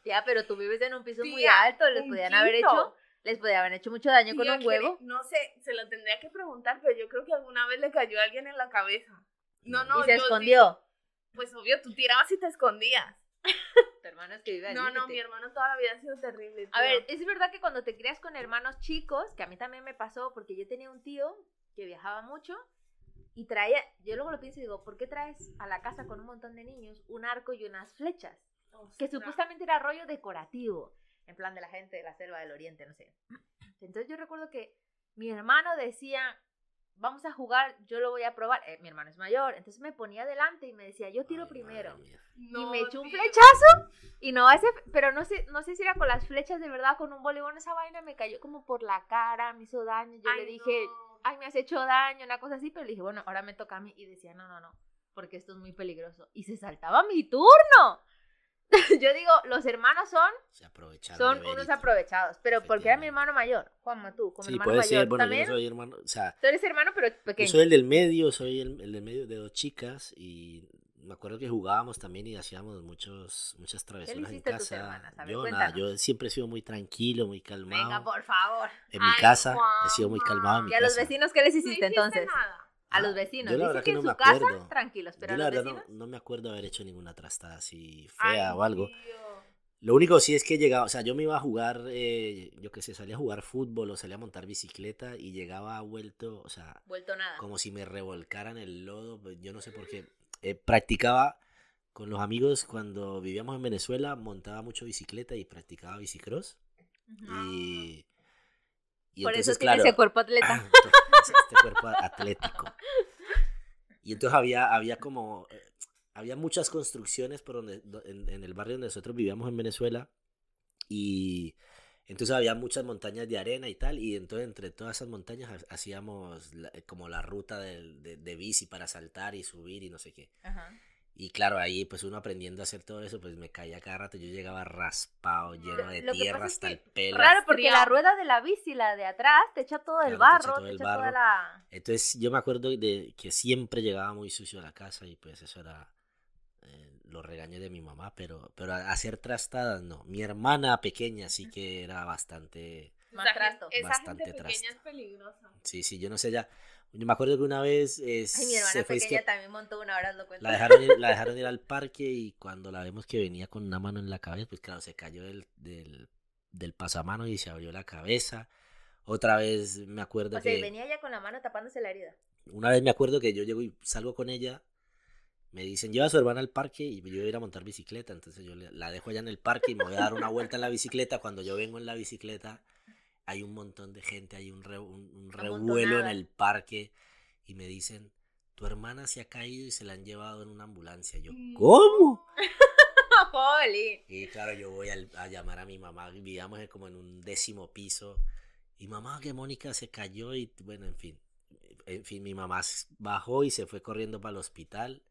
S3: Ya, pero tú vives en un piso muy alto, les podían haber hecho, les haber hecho mucho daño con un huevo.
S2: No sé, se lo tendría que preguntar, pero yo creo que alguna vez le cayó a alguien en la cabeza. No, no.
S3: y se
S2: yo
S3: escondió.
S2: pues obvio, tú tirabas y te escondías. [laughs]
S3: Tu hermano es que vive
S2: No, no, mi hermano toda la vida ha sido terrible.
S3: A ver, es verdad que cuando te crías con hermanos chicos, que a mí también me pasó, porque yo tenía un tío que viajaba mucho y traía, yo luego lo pienso y digo, ¿por qué traes a la casa con un montón de niños un arco y unas flechas? Que supuestamente era rollo decorativo, en plan de la gente de la selva del oriente, no sé. [clears throat] Entonces yo recuerdo que mi hermano decía, vamos a jugar, yo lo voy a probar. Eh, mi hermano es mayor, entonces me ponía delante y me decía, yo tiro
S1: Ay,
S3: primero. y me echó un flechazo y no ese, pero no sé, no sé si era con las flechas de verdad, con un voleibol, esa vaina me cayó como por la cara, me hizo daño, yo le dije,
S2: no.
S3: Ay, me has hecho daño, una cosa así, pero le dije, bueno, ahora me toca a mí y decía, no, no, no, porque esto es muy peligroso. Y se saltaba mi turno. [laughs] yo digo, los hermanos son,
S1: Se
S3: son unos
S1: Verito.
S3: aprovechados, pero porque era mi hermano mayor, Juanma, tú, como
S1: Sí,
S3: hermano
S1: puede
S3: mayor,
S1: ser. Bueno, yo
S3: también,
S1: no soy hermano. O sea,
S3: tú eres hermano, pero
S1: yo
S3: pequeño.
S1: soy el del medio, soy el, el del medio de dos chicas y me acuerdo que jugábamos también y hacíamos muchos, muchas travesuras en
S3: tus
S1: casa.
S3: hermanas? A ver,
S1: yo nada, yo siempre he sido muy tranquilo, muy calmado.
S3: Venga, por favor.
S1: En mi casa he sido muy calmado en mi
S3: ¿Y a los
S1: casa.
S3: vecinos qué les
S2: No
S3: hiciste entonces?
S2: nada.
S3: A los vecinos.
S1: yo la
S3: Dice
S1: verdad
S3: que
S1: no
S3: su
S1: me
S3: casa,
S1: acuerdo.
S3: tranquilos, pero
S1: yo
S3: a
S1: la verdad no,
S3: vecinos.
S1: no me acuerdo haber hecho ninguna trastada así
S2: Ay,
S1: fea o algo.
S2: tío.
S1: Lo único sí es que llegaba, o sea, yo me iba a jugar, eh, yo qué sé, salía a jugar fútbol o salía a montar bicicleta y llegaba vuelto, o sea,
S3: Vuelto nada.
S1: como si me revolcaran el lodo, pues, yo no sé por qué. Eh, practicaba con los amigos cuando vivíamos en Venezuela, montaba mucho bicicleta y practicaba bicicross.
S3: Ujú.
S1: Y, y
S3: Por eso tiene
S1: claro,
S3: ese cuerpo atleta.
S1: este este cuerpo atlético. Y entonces había, había como, eh, había muchas construcciones por donde, do- en, en el barrio donde nosotros vivíamos en Venezuela. Y entonces había muchas montañas de arena y tal. Y entonces entre todas esas montañas ha- hacíamos la- como la ruta de, de bici para saltar y subir y no sé qué.
S3: Ajá.
S1: Y claro, ahí pues uno aprendiendo a hacer todo eso, pues me caía cada rato. Yo llegaba raspado, lleno de
S3: Lo
S1: tierra
S3: es
S1: hasta
S3: que
S1: el pelo.
S3: Raro porque la rueda de la bici, la de atrás, te echa todo el
S1: Claro, te echa
S3: barro,
S1: todo
S3: te toda
S1: barro.
S3: la...
S1: Entonces yo me acuerdo de que siempre llegaba muy sucio a la casa y pues eso era los regaños de mi mamá, pero, pero hacer trastadas no. Mi hermana pequeña sí que era bastante...
S3: Más
S2: Esa
S3: trasto.
S2: gente- Esa
S1: Bastante
S2: gente pequeña es peligrosa.
S1: Sí, sí, yo no sé ya. Yo me acuerdo que una vez eh,
S3: Ay, mi
S1: se
S3: hermana
S1: fue, es
S3: pequeña
S1: que
S3: también montó una hora, lo cuento.
S1: la dejaron, ir, la dejaron ir al parque y cuando la vemos que venía con una mano en la cabeza, pues claro, se cayó del, del, del pasamano y se abrió la cabeza. Otra vez me acuerdo
S3: O sea,
S1: que...
S3: venía ya con la mano tapándose la herida.
S1: Una vez me acuerdo que yo llego y salgo con ella. Me dicen, lleva a su hermana al parque y yo voy a ir a montar bicicleta. Entonces yo la dejo allá en el parque y me voy a dar una vuelta en la bicicleta. Cuando yo vengo en la bicicleta, hay un montón de gente, hay un, re- un, un revuelo en el parque. Y me dicen, tu hermana se ha caído y se la han llevado en una ambulancia. Yo,
S2: No.
S1: ¿cómo? [laughs] Y claro, yo voy al- a, llamar a mi mamá, vivíamos como en un décimo piso. Y mamá, que Mónica se cayó y bueno, en fin. En fin, mi mamá bajó y se fue corriendo para el hospital.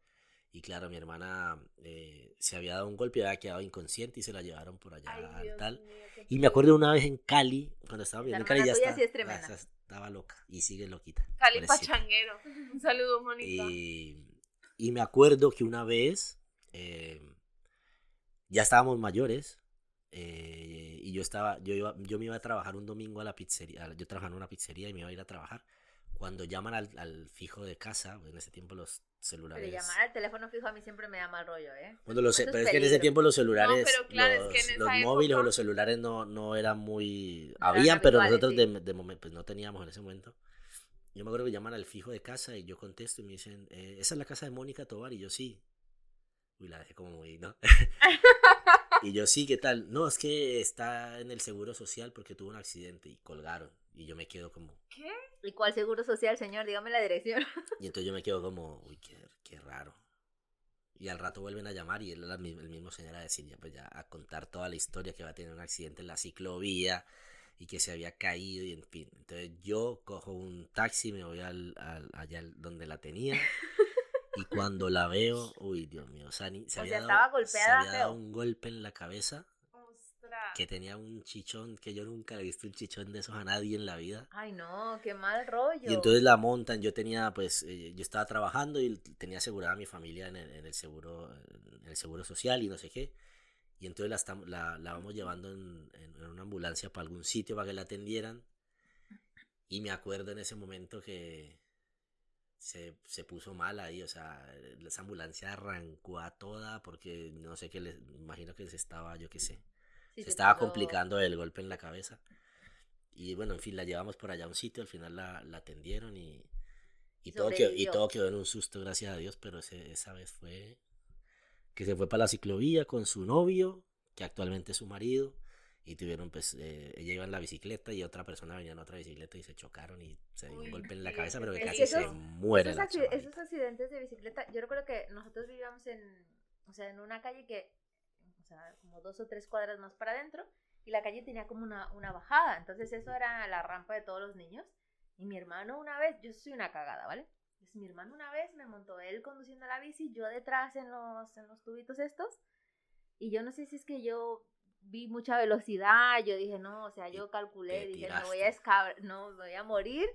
S1: Y claro, mi hermana eh, se había dado un golpe, había quedado inconsciente y se la llevaron por allá
S2: Ay,
S1: al
S2: Dios
S1: tal.
S2: mío,
S1: Y me acuerdo una vez en Cali, cuando estaba viviendo en Cali, ya estaba,
S3: sí es
S1: estaba loca y sigue loquita.
S2: Cali. Pachanguero. Un saludo, Mónica.
S1: Y, y me acuerdo que una vez eh, ya estábamos mayores eh, y yo estaba, yo iba, yo me iba a trabajar un domingo a la pizzería, yo trabajaba en una pizzería y me iba a ir a trabajar. Cuando llaman al, al fijo de casa, en ese tiempo los
S3: Pero
S1: celulares.
S3: llamar al teléfono fijo a mí siempre me da mal rollo, ¿eh?
S1: Bueno, los,
S3: Eso es
S1: pero es que en ese tiempo los celulares,
S2: pero claro, es
S1: los,
S2: que en
S1: los móviles o los celulares no, no eran muy...
S3: No eran
S1: Habían, pero
S3: habituales,
S1: nosotros
S3: sí.
S1: de, de momento pues no teníamos en ese momento. Yo me acuerdo que llaman al fijo de casa y yo contesto y me dicen, eh, ¿esa es la casa de Mónica Tobar? Y yo sí. Uy, la dejé como muy, ¿no? [laughs] y yo sí, ¿qué tal? No, es que está en el seguro social porque tuvo un accidente y colgaron. Y yo me quedo como...
S2: ¿Qué?
S3: ¿Y cuál seguro social, señor? Dígame la dirección. [laughs]
S1: Y entonces yo me quedo como, uy, qué, qué raro. Y al rato vuelven a llamar y él el mismo, señor a decir, ya pues ya a contar toda la historia que va a tener un accidente en la ciclovía y que se había caído y en fin. Entonces yo cojo un taxi, me voy al, al- allá al- donde la tenía [laughs] y cuando la veo, uy, Dios mío, o sea, ni- se
S3: O
S1: había
S3: sea,
S1: dado, se había dado un golpe en la cabeza. Que tenía un chichón que yo nunca le he visto un chichón de esos a nadie en la vida.
S3: Ay, no, qué mal rollo.
S1: Y entonces la montan, yo tenía, pues, eh, yo estaba trabajando y tenía asegurada a mi familia en el, en el seguro, en el seguro social y no sé qué. Y entonces la, estam- la, la vamos llevando en, en- en una ambulancia para algún sitio para que la atendieran. Y me acuerdo en ese momento que se, se puso mal ahí, o sea, esa ambulancia arrancó a toda porque no sé qué, les, imagino que se estaba, yo qué sé, se estaba complicando el golpe en la cabeza. Y bueno, en fin, la llevamos por allá a un sitio, al final la, la atendieron y, y, todo quedó, y todo quedó en un susto, gracias a Dios, pero ese- esa vez fue que se fue para la ciclovía con su novio, que actualmente es su marido, y tuvieron, pues, eh, ella iba en la bicicleta y otra persona venía en otra bicicleta y se chocaron y se dio un golpe en la cabeza, pero que
S3: Es
S1: casi
S3: que
S1: se
S3: esos-
S1: muere
S3: esos,
S1: la
S3: acci-
S1: chavalita.
S3: esos accidentes de bicicleta, yo recuerdo que nosotros vivíamos en, o sea, en una calle que, sea, como dos o tres cuadras más para adentro, y la calle tenía como una, una bajada, entonces eso era la rampa de todos los niños, y mi hermano una vez, yo soy una cagada, ¿vale? Entonces mi hermano una vez me montó él conduciendo la bici, yo detrás en los, en los tubitos estos, y yo no sé si es que yo vi mucha velocidad, yo dije, no, o sea, yo calculé, dije, me voy a escabrar, no, me voy a morir,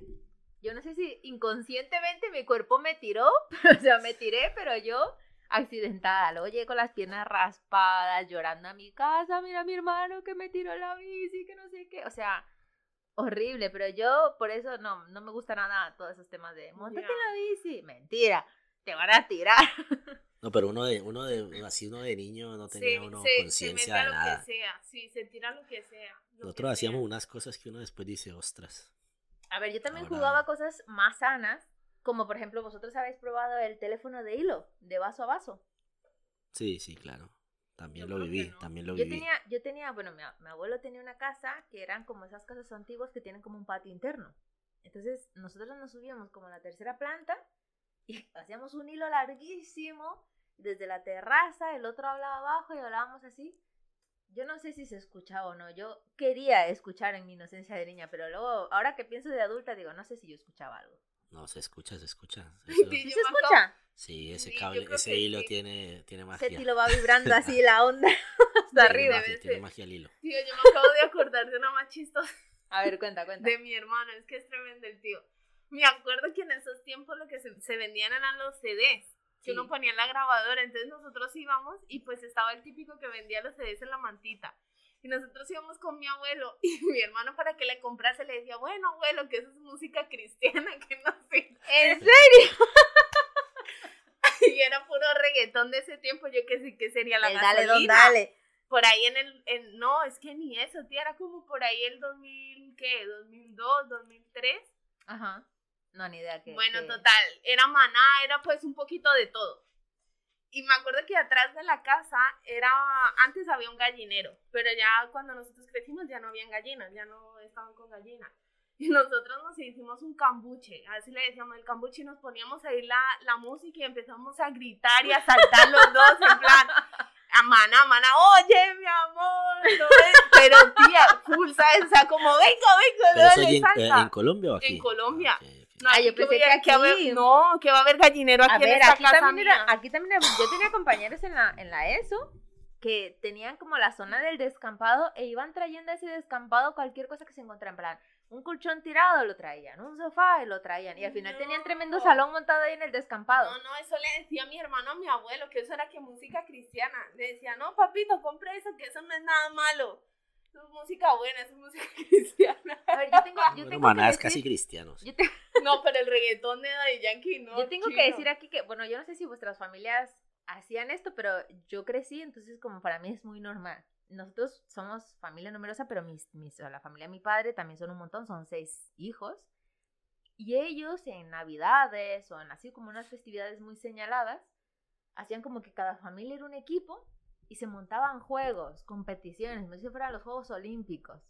S3: yo no sé si inconscientemente mi cuerpo me tiró, [laughs] o sea, me tiré, pero yo accidentada. Luego llegué con las piernas raspadas, llorando a mi casa, mira a mi hermano que me tiró la bici, que no sé qué. O sea, horrible, pero yo por eso no, no me gusta nada todos esos temas de montate en la bici. Mentira, te van a tirar. [laughs]
S1: No, pero uno de, uno de, así uno de niño no tenía uno
S2: se, se
S1: conciencia de
S2: lo
S1: nada.
S2: que sea, sí, se tira lo que sea. lo que
S1: Nosotros hacíamos
S2: sea.
S1: unas cosas que uno después dice, ostras.
S3: A ver, yo también
S1: Ahora-
S3: jugaba cosas más sanas, como por ejemplo, vosotros habéis probado el teléfono de hilo, de vaso a vaso.
S1: Sí, sí, claro. También
S2: Yo
S1: lo viví,
S2: no.
S1: también lo
S3: Yo
S1: viví.
S3: tenía, yo tenía, bueno, mi, mi abuelo tenía una casa que eran como esas casas antiguas que tienen como un patio interno. Entonces, nosotros nos subíamos como a la tercera planta y [laughs] hacíamos un hilo larguísimo desde la terraza, el otro hablaba abajo y hablábamos así. Yo no sé si se escuchaba o no, yo quería escuchar en mi inocencia de niña, pero luego, ahora que pienso de adulta, digo, no sé si yo escuchaba algo.
S1: No, se escucha, se escucha.
S2: Ay, [laughs]
S1: Eso-
S2: tío,
S3: ¿Sí
S2: yo
S3: se
S2: me acabo-
S3: escucha?
S1: sí, ese cable, ese hilo
S2: sí.
S1: tiene, tiene
S3: Ese
S1: magia.
S3: tilo va vibrando así [laughs] la onda [laughs] hasta
S1: Tiene
S3: arriba.
S1: magia, tiene
S2: ser.
S1: magia el hilo.
S2: Tío, yo me acabo de acordar de una más chistosa
S3: A ver, cuenta, cuenta.
S2: de mi hermano, es que es tremendo el tío. Me acuerdo que en esos tiempos lo que se, se vendían eran los CDs. Que
S3: Sí.
S2: uno ponía en la grabadora, entonces nosotros íbamos y pues estaba el típico que vendía los CDs en la mantita. Y nosotros íbamos con mi abuelo [laughs] y mi hermano para que le comprase le decía, bueno abuelo, que eso es música cristiana, que no sé.
S3: ¿En [laughs] serio?
S2: Y era puro reggaetón de ese tiempo, yo que sé que sería la
S3: El dale, don, dale.
S2: Por ahí en el, en- no, es que ni eso, tía, era como por ahí el 2000, ¿qué? 2002, 2003.
S3: Ajá. No, ni idea que.
S2: Bueno,
S3: que-
S2: total, era maná, era pues un poquito de todo. Y me acuerdo que atrás de la casa era, antes había un gallinero, pero ya cuando nosotros crecimos ya no habían gallinas, ya no estaban con gallinas. Y nosotros nos hicimos un cambuche, así le decíamos el cambuche y nos poníamos ahí la, la música y empezamos a gritar y a saltar los dos en plan, a maná, maná, oye mi amor, no es-". pero tía, full, ¿sabes? O sea, como
S1: Pero eso
S2: dale,
S1: en,
S2: salta.
S1: en Colombia o aquí?
S2: En Colombia.
S1: Ok, ok.
S2: No,
S3: Ah, yo pensé que
S2: haber-
S3: aquí-
S2: no, que va a haber gallinero aquí
S3: A
S2: en
S3: ver,
S2: esta
S3: aquí
S2: casa
S3: también, era- aquí también era- yo tenía compañeros en la, en la ESO que tenían como la zona del descampado e iban trayendo a ese descampado cualquier cosa que se encontrara, en plan, un colchón tirado lo traían, un sofá lo traían y al final tenían tremendo salón montado ahí en el descampado.
S2: No, no, eso le decía a mi hermano, a mi abuelo, que eso era que música cristiana. Le decía, no, papito, compre eso, que eso no es nada malo. Eso es música buena, eso es música [laughs] cristiana.
S3: A ver, yo tengo, yo
S1: Bueno,
S3: tengo
S1: maná
S3: que
S1: es casi
S3: te- [laughs]
S2: No, pero el reggaetón de Daddy Yankee, no.
S3: yo tengo que decir aquí que, bueno, yo no sé si vuestras familias hacían esto, pero yo crecí, entonces como para mí es muy normal. Nosotros somos familia numerosa, pero mis, mis, la familia de mi padre también son un montón, son seis hijos. Y ellos en navidades o en así como unas festividades muy señaladas, hacían como que cada familia era un equipo y se montaban juegos, competiciones, como si fueran los Juegos Olímpicos.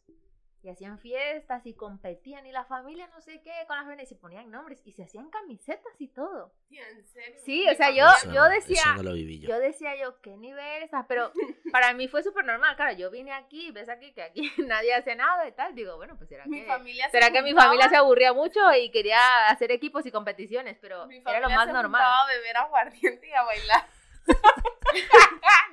S3: Y hacían fiestas y competían y la familia no sé qué con las jóvenes y se ponían nombres y se hacían camisetas y todo.
S2: Tía, ¿en serio?
S3: Sí, o sea, yo-
S1: Eso
S3: yo
S1: no-
S3: decía-
S1: Eso no lo viví yo.
S3: Yo decía yo, ¿qué nivel está? Pero [laughs] para mí fue súper normal, claro, yo vine aquí, ves aquí que aquí [laughs] nadie hace nada y tal, digo, bueno, pues será
S2: Mi
S3: que...
S2: familia se
S3: Será que mi familia se aburría mucho y quería hacer equipos y competiciones, pero
S2: mi
S3: era lo más
S2: se
S3: normal.
S2: a beber aguardiente y a bailar. [laughs]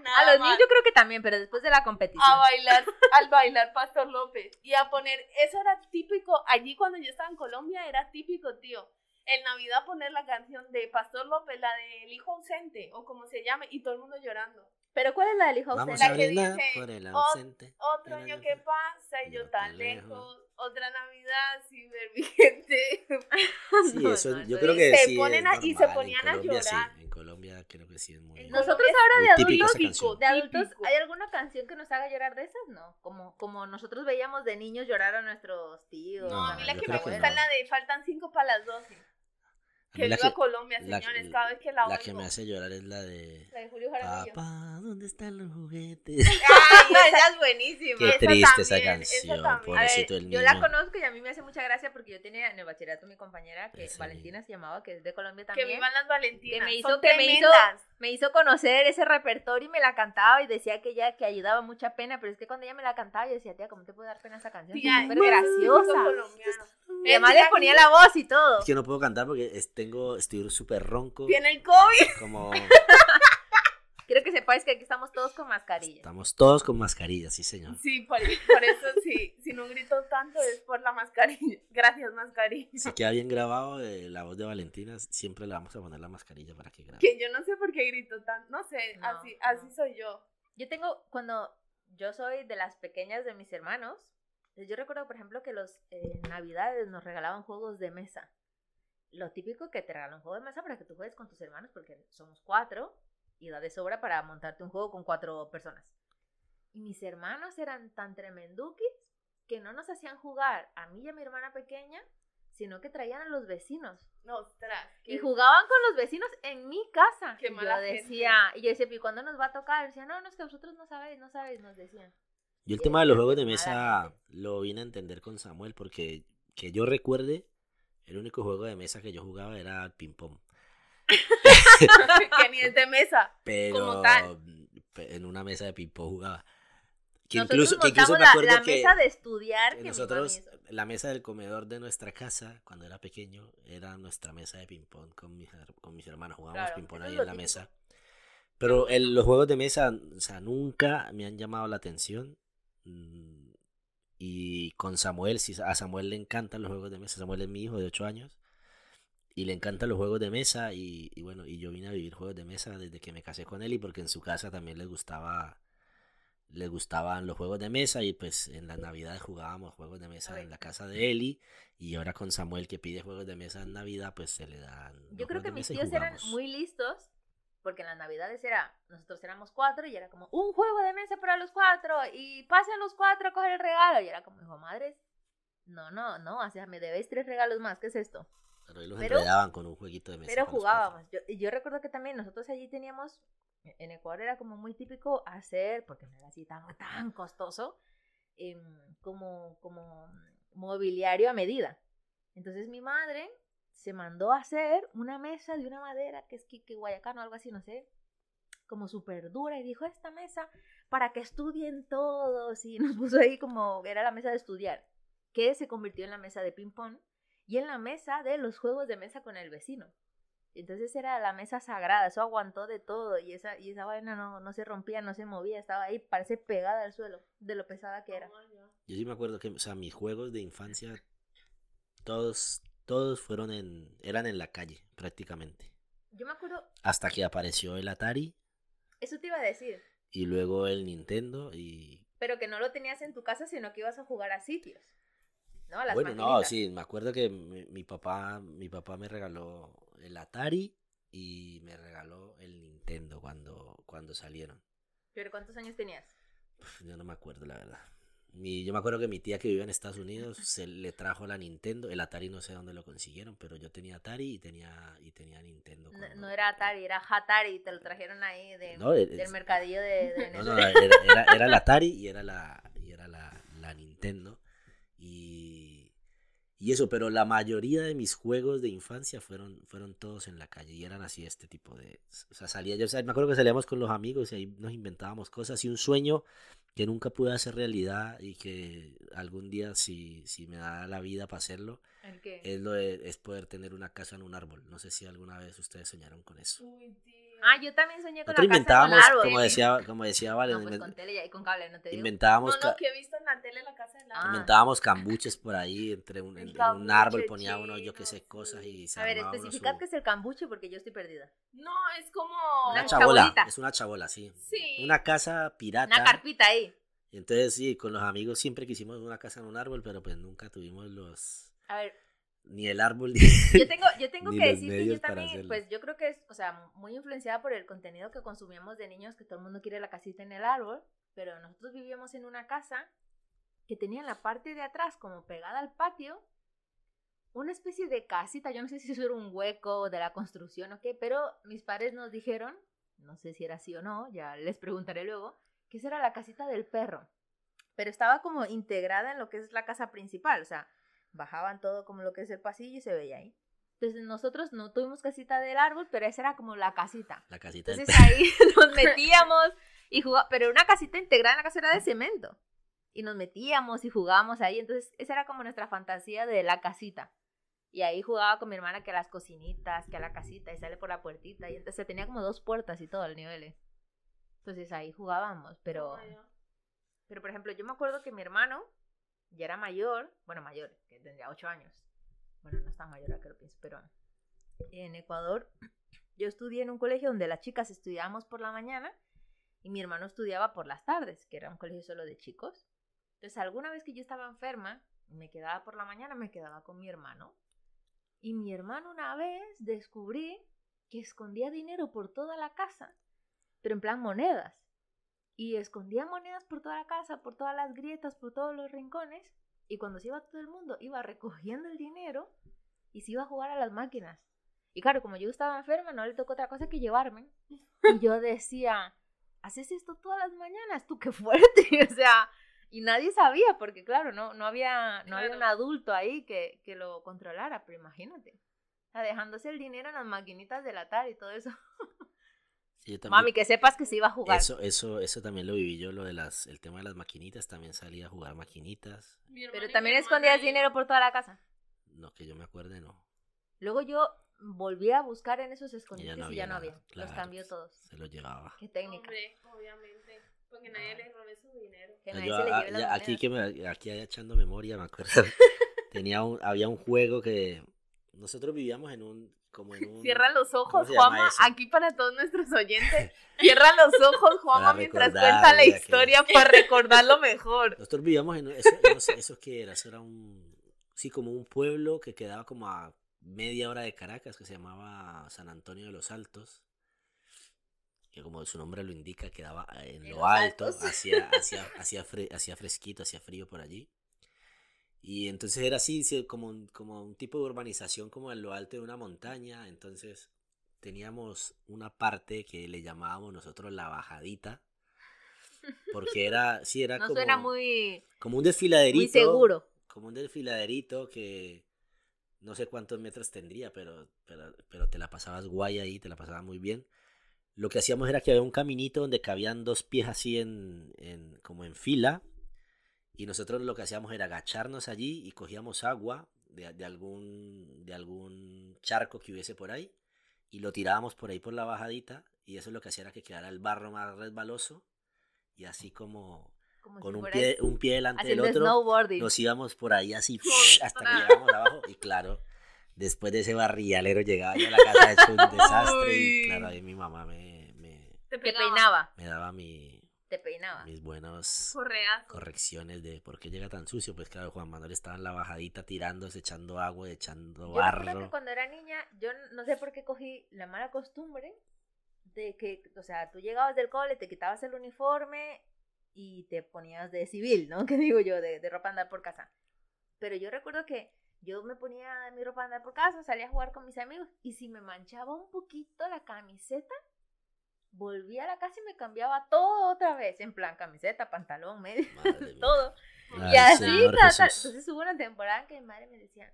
S3: A
S2: Nada
S3: los
S2: más.
S3: niños yo creo que también, pero después de la competición.
S2: a bailar, al bailar Pastor López y a poner, eso era típico, allí cuando yo estaba en Colombia era típico, tío. En Navidad poner la canción de Pastor López, la del hijo ausente, o como se llame, y todo el mundo llorando.
S3: Pero ¿cuál es la del hijo
S1: Vamos
S3: ausente?
S1: a
S2: la que dice,
S1: por el
S2: "Ot-
S1: ausente.
S2: Otro año que pasa y yo tan
S1: lejos.
S2: lejos, otra Navidad sin ver mi [laughs] gente.
S1: Sí, [laughs]
S3: No,
S1: eso,
S3: no,
S1: yo creo que
S2: se
S1: sí
S2: ponen
S1: es
S2: a- y se ponían a
S1: Colombia sí,
S2: llorar.
S1: en Colombia creo que sí es muy...
S2: En
S3: Nosotros ahora
S1: muy
S3: de adultos, de adultos,
S2: típico.
S3: ¿hay alguna canción que nos haga llorar de esas? No, como, como nosotros veíamos de niños llorar a nuestros tíos.
S1: No,
S2: a mí la que me gusta es
S1: no.
S2: la de faltan cinco para las 12. Que
S1: la
S2: viva
S1: que-
S2: Colombia,
S1: la-
S2: señores, cada vez que la
S1: La
S2: oigo.
S1: que me hace llorar es la de...
S3: La de Julio Jaramillo.
S1: Papá, ¿dónde están los juguetes? [laughs] [laughs]
S3: Ay, esa es buenísima.
S1: Qué
S2: Esa
S1: triste esa
S2: también, esa
S1: canción, pobrecito el
S3: yo la conozco y a mí me hace mucha gracia porque yo tenía en el bachillerato mi compañera que
S1: Esa
S3: Valentina se llamaba, que es de Colombia
S2: Que
S3: también.
S2: vivan las Valentinas.
S3: que me hizo-
S2: son
S3: que me hizo-
S2: tremendas.
S3: Me hizo conocer ese repertorio y me la cantaba y decía que ella que ayudaba mucha pena, pero es que cuando ella me la cantaba yo decía, tía, ¿cómo te puede dar pena esa canción?
S2: Tía,
S3: es súper graciosa. Y además le
S2: la
S3: ponía
S2: que
S3: la voz y todo.
S1: Es que no puedo cantar porque es- tengo, estoy súper ronco.
S2: Tiene el COVID.
S1: Como [laughs]
S3: Quiero que sepáis que aquí estamos todos con mascarilla.
S1: estamos todos con mascarillas, sí señor.
S2: Sí, por, por eso sí. Si no grito tanto es por la mascarilla. Gracias, mascarilla.
S1: Si queda bien grabado eh, la voz de Valentina, siempre le vamos a poner la mascarilla para que grabe.
S2: Que yo no sé por qué grito tanto. No sé,
S3: No,
S2: así,
S3: no.
S2: así soy yo.
S3: Yo tengo, cuando yo soy de las pequeñas de mis hermanos, yo recuerdo, por ejemplo, que los eh, navidades nos regalaban juegos de mesa. Lo típico que te regalan un juego de mesa para que tú juegues con tus hermanos, porque somos cuatro y da de sobra para montarte un juego con cuatro personas. Y mis hermanos eran tan tremenduquis que no nos hacían jugar a mí y a mi hermana pequeña, sino que traían a los vecinos.
S2: No, ostras.
S3: Y jugaban con los vecinos en mi casa.
S2: Qué
S3: y yo
S2: mala
S3: decía, y yo decía, ¿y cuándo nos va a tocar? Y decía, no, no, es que vosotros no sabéis, no sabéis, nos decían.
S1: Yo el tema de los juegos de
S3: Mala
S1: mesa
S3: gente.
S1: lo vine a entender con Samuel porque que yo recuerde, el único juego de mesa que yo jugaba era el ping-pong.
S2: que ni es de mesa.
S1: Pero
S2: Como tal.
S1: en una mesa de ping-pong jugaba. Que
S3: Nosotros
S1: incluso, que incluso me
S3: la,
S1: acuerdo
S3: la
S1: que,
S3: mesa de estudiar
S1: que nosotros, la mesa del comedor de nuestra casa, cuando era pequeño, era nuestra mesa de ping-pong con mis, con mis hermanos. Jugábamos
S3: Claro,
S1: ping-pong ahí en la
S3: típico.
S1: mesa. Pero el- los juegos de mesa, o sea, nunca me han llamado la atención. Y con Samuel, si a Samuel le encantan los juegos de mesa. Samuel es mi hijo de 8 años. Y le encantan los juegos de mesa. Y, y bueno, y yo vine a vivir juegos de mesa desde que me casé con él. Y porque en su casa también les gustaba. Le gustaban los juegos de mesa. Y pues en las navidades jugábamos juegos de mesa en la casa de Eli. Y ahora con Samuel que pide juegos de mesa en Navidad, pues se le dan.
S3: Yo creo que mis tíos eran muy listos, porque en las navidades era, nosotros éramos cuatro y era como, un juego de mesa para los cuatro, y pasen los cuatro a coger el regalo, y era como, hijo, madres, no, no, no, o sea, me debéis tres regalos más, ¿qué es esto?
S1: Pero ellos los
S3: pero-
S1: enredaban con un jueguito de mesa.
S3: Pero jugábamos. Yo, y yo recuerdo que también nosotros allí teníamos, en Ecuador era como muy típico hacer, porque no era así tan, tan costoso, em, como, como mobiliario a medida. Entonces mi madre se mandó a hacer una mesa de una madera que es que, guayacano o algo así, no sé, como súper dura y dijo esta mesa para que estudien todos y nos [laughs] puso ahí como era la mesa de estudiar, que se convirtió en la mesa de ping pong y en la mesa de los juegos de mesa con el vecino. Entonces era la mesa sagrada, eso aguantó de todo y esa, y esa vaina no, no se rompía, no se movía, estaba ahí, parece pegada al suelo, de lo pesada que era.
S1: Yo sí me acuerdo que, o sea, mis juegos de infancia, todos, todos fueron en, eran en la calle, prácticamente.
S3: Yo me acuerdo,
S1: Hasta que apareció el Atari
S3: eso te iba a decir,
S1: y luego el Nintendo y...
S3: pero que no lo tenías en tu casa, sino que ibas a jugar a sitios. ¿No? A las
S1: bueno, no, sí, me acuerdo que mi, mi papá, mi papá me regaló el Atari y me regaló el Nintendo cuando, cuando salieron.
S3: Pero ¿cuántos años tenías?
S1: Yo no me acuerdo, la verdad. Mi, yo me acuerdo que mi tía que vivía en Estados Unidos se le trajo la Nintendo. El Atari no sé dónde lo consiguieron, pero yo tenía Atari y tenía, y tenía Nintendo.
S3: No,
S1: cuando-
S3: no era Atari, era Hatari, te lo trajeron ahí de,
S1: No, es-
S3: del mercadillo de... de
S1: No, no, era, era- era el Atari y era la, y era la, la Nintendo. Y, y eso, pero la mayoría de mis juegos de infancia fueron, fueron todos en la calle y eran así este tipo de... O sea, salía yo, o sea, me acuerdo que salíamos con los amigos y ahí nos inventábamos cosas y un sueño que nunca pude hacer realidad y que algún día si, si me da la vida para hacerlo
S3: ¿El qué?
S1: es lo de, es poder tener una casa en un árbol. No sé si alguna vez ustedes soñaron con eso.
S2: Uy, tío.
S3: Ah, yo también soñé con
S1: Nosotros
S3: la casa
S1: inventábamos,
S3: árbol.
S1: como decía, como decía Valen,
S3: No, pues con tele y con cable, no te digo.
S1: inventábamos...
S2: No, no, que he visto en la tele la casa del árbol.
S1: Inventábamos cambuches por ahí, entre un,
S2: El
S1: entre un árbol ponía uno, yo qué sé, cosas y se
S3: A ver,
S1: armaba uno
S3: especificad
S1: su-
S3: qué es el cambuche porque yo estoy perdida.
S2: No, es como.
S1: Una
S3: Una
S1: chabola,
S3: chabolita.
S1: es una chabola, sí.
S2: Sí.
S1: Una casa pirata.
S3: Una carpita ahí.
S1: Y entonces sí, con los amigos siempre quisimos una casa en un árbol, pero pues nunca tuvimos los...
S3: A ver,
S1: Ni el árbol ni...
S3: yo tengo, yo tengo que decir que yo también,
S1: hacerlo.
S3: pues yo creo que es, o sea, muy influenciada por el contenido que consumíamos de niños, que todo el mundo quiere la casita en el árbol, pero nosotros vivíamos en una casa que tenía en la parte de atrás, como pegada al patio, una especie de casita, yo no sé si eso era un hueco de la construcción o qué, pero mis padres nos dijeron, no sé si era así o no, ya les preguntaré luego, que esa era la casita del perro, pero estaba como integrada en lo que es la casa principal, o sea, bajaban todo como lo que es el pasillo y se veía ahí. Entonces nosotros no tuvimos casita del árbol, pero esa era como la casita.
S1: La casita del
S3: Entonces ahí [laughs] nos metíamos y jugábamos, pero una casita integrada en la casa era de cemento. Y nos metíamos y jugábamos ahí, entonces esa era como nuestra fantasía de la casita. Y ahí jugaba con mi hermana que a las cocinitas, que a la casita, y sale por la puertita. Y entonces tenía como dos puertas y todo al nivel. Entonces ahí jugábamos, pero... Pero, por ejemplo, yo me acuerdo que mi hermano ya era mayor, bueno, mayor, que tendría 8 años. Bueno, no es mayor ahora que lo pienso, pero en Ecuador [clears throat] yo estudié en un colegio donde las chicas estudiábamos por la mañana y mi hermano estudiaba por las tardes, que era un colegio solo de chicos. Entonces, alguna vez que yo estaba enferma me quedaba por la mañana, me quedaba con mi hermano. Y mi hermano una vez descubrí que escondía dinero por toda la casa, pero en plan monedas y escondía monedas por toda la casa, por todas las grietas, por todos los rincones. Y cuando se iba todo el mundo, iba recogiendo el dinero y se iba a jugar a las máquinas. Y claro, como yo estaba enferma, no le tocó otra cosa que llevarme. Y yo decía, ¿haces esto todas las mañanas? Tú qué fuerte. [laughs] o sea, y nadie sabía, porque claro, no, no, había, no había un adulto ahí que, que lo controlara, pero imagínate. O sea, dejándose el dinero en las maquinitas del Atari y todo eso. [laughs]
S1: Sí, también-
S3: Mami, que sepas que se iba a jugar.
S1: Eso, eso, eso también lo viví yo, lo de las, el tema de las maquinitas, también salía a jugar maquinitas.
S3: Pero también escondías
S2: y-
S3: dinero por toda la casa.
S1: No, que yo me acuerde, no.
S3: Luego yo volví a buscar en esos
S1: Y
S3: escondites
S1: ya no
S3: y ya
S1: había
S3: no
S1: nada,
S3: había.
S1: claro,
S3: Los cambió todos.
S1: Se lo llevaba.
S3: Qué técnica.
S2: Hombre, obviamente. Porque nadie le robe su dinero.
S3: Que
S1: No,
S3: nadie
S1: yo
S3: se le
S1: a-
S3: lleve las
S1: ya aquí que me, aquí echando memoria, me acuerdo. [laughs] tenía un, había un juego que nosotros vivíamos en un, como en un.
S2: Cierra los
S1: ¿cómo
S2: ojos,
S1: eso?
S2: Aquí para todos nuestros oyentes. Cierra los ojos, [laughs] Juanma,
S1: Para
S2: mientras cuenta la historia para recordarlo mejor. [laughs]
S1: Nosotros vivíamos en eso, eso qué era, eso era un, sí, como un pueblo que quedaba como a media hora de Caracas, que se llamaba San Antonio de los Altos, que como su nombre lo indica, quedaba en
S3: En
S1: lo alto, hacía, hacía, fre- hacía fresquito, hacía frío por allí. Y entonces era así, sí, como un, como un tipo de urbanización como en lo alto de una montaña, entonces teníamos una parte que le llamábamos nosotros la bajadita, [laughs] porque era, sí, era
S3: No
S1: como,
S3: suena muy,
S1: como un desfiladerito.
S3: muy seguro.
S1: Como un desfiladerito que no sé cuántos metros tendría, pero, pero, pero te la pasabas guay ahí, te la pasabas muy bien. Lo que hacíamos era que había un caminito donde cabían dos pies así en, en como en fila. Y nosotros lo que hacíamos era agacharnos allí y cogíamos agua de, de algún, de algún charco que hubiese por ahí y lo tirábamos por ahí por la bajadita y eso lo que hacía era que quedara el barro más resbaloso y así como
S3: Como
S1: con
S3: si
S1: un pie, un pie delante del otro nos íbamos por ahí así hasta que llegábamos abajo y claro, después de ese barrialero llegaba yo a la casa hecho un desastre y claro, ahí mi mamá me, me,
S2: Te
S3: peinaba,
S1: me daba mi,
S3: te peinaba.
S1: mis buenos
S2: Correazo.
S1: correcciones de por qué llega tan sucio. Pues claro, Juan Manuel estaba en la bajadita tirándose, echando agua, echando
S3: Yo recuerdo que
S1: barro.
S3: cuando era niña, yo no sé por qué cogí la mala costumbre de que, o sea, tú llegabas del cole, te quitabas el uniforme y te ponías de civil, ¿no? [laughs] ¿Qué digo yo? De, de ropa andar por casa. Pero yo recuerdo que yo me ponía mi ropa andar por casa, salía a jugar con mis amigos y si me manchaba un poquito la camiseta, volvía a la casa y me cambiaba todo otra vez, en plan camiseta, pantalón, medio, [laughs] todo.
S1: Ay,
S3: Y así, entonces hubo una temporada en que mi madre me decía,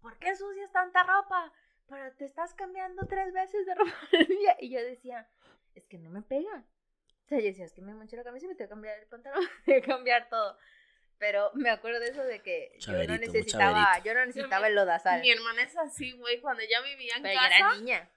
S3: ¿por qué sucias tanta ropa? Pero te estás cambiando tres veces de [laughs] ropa al día. Y yo decía, es que no me pega. O sea, yo decía, es que me manché la camisa y me tengo que cambiar el pantalón, me [laughs] tengo que cambiar todo. Pero me acuerdo de eso de que yo no necesitaba, yo no necesitaba
S2: mi-
S3: el lodazal.
S2: Mi hermana es así, güey. Cuando ella vivía en
S3: Pero yo
S2: casa,
S3: era niña.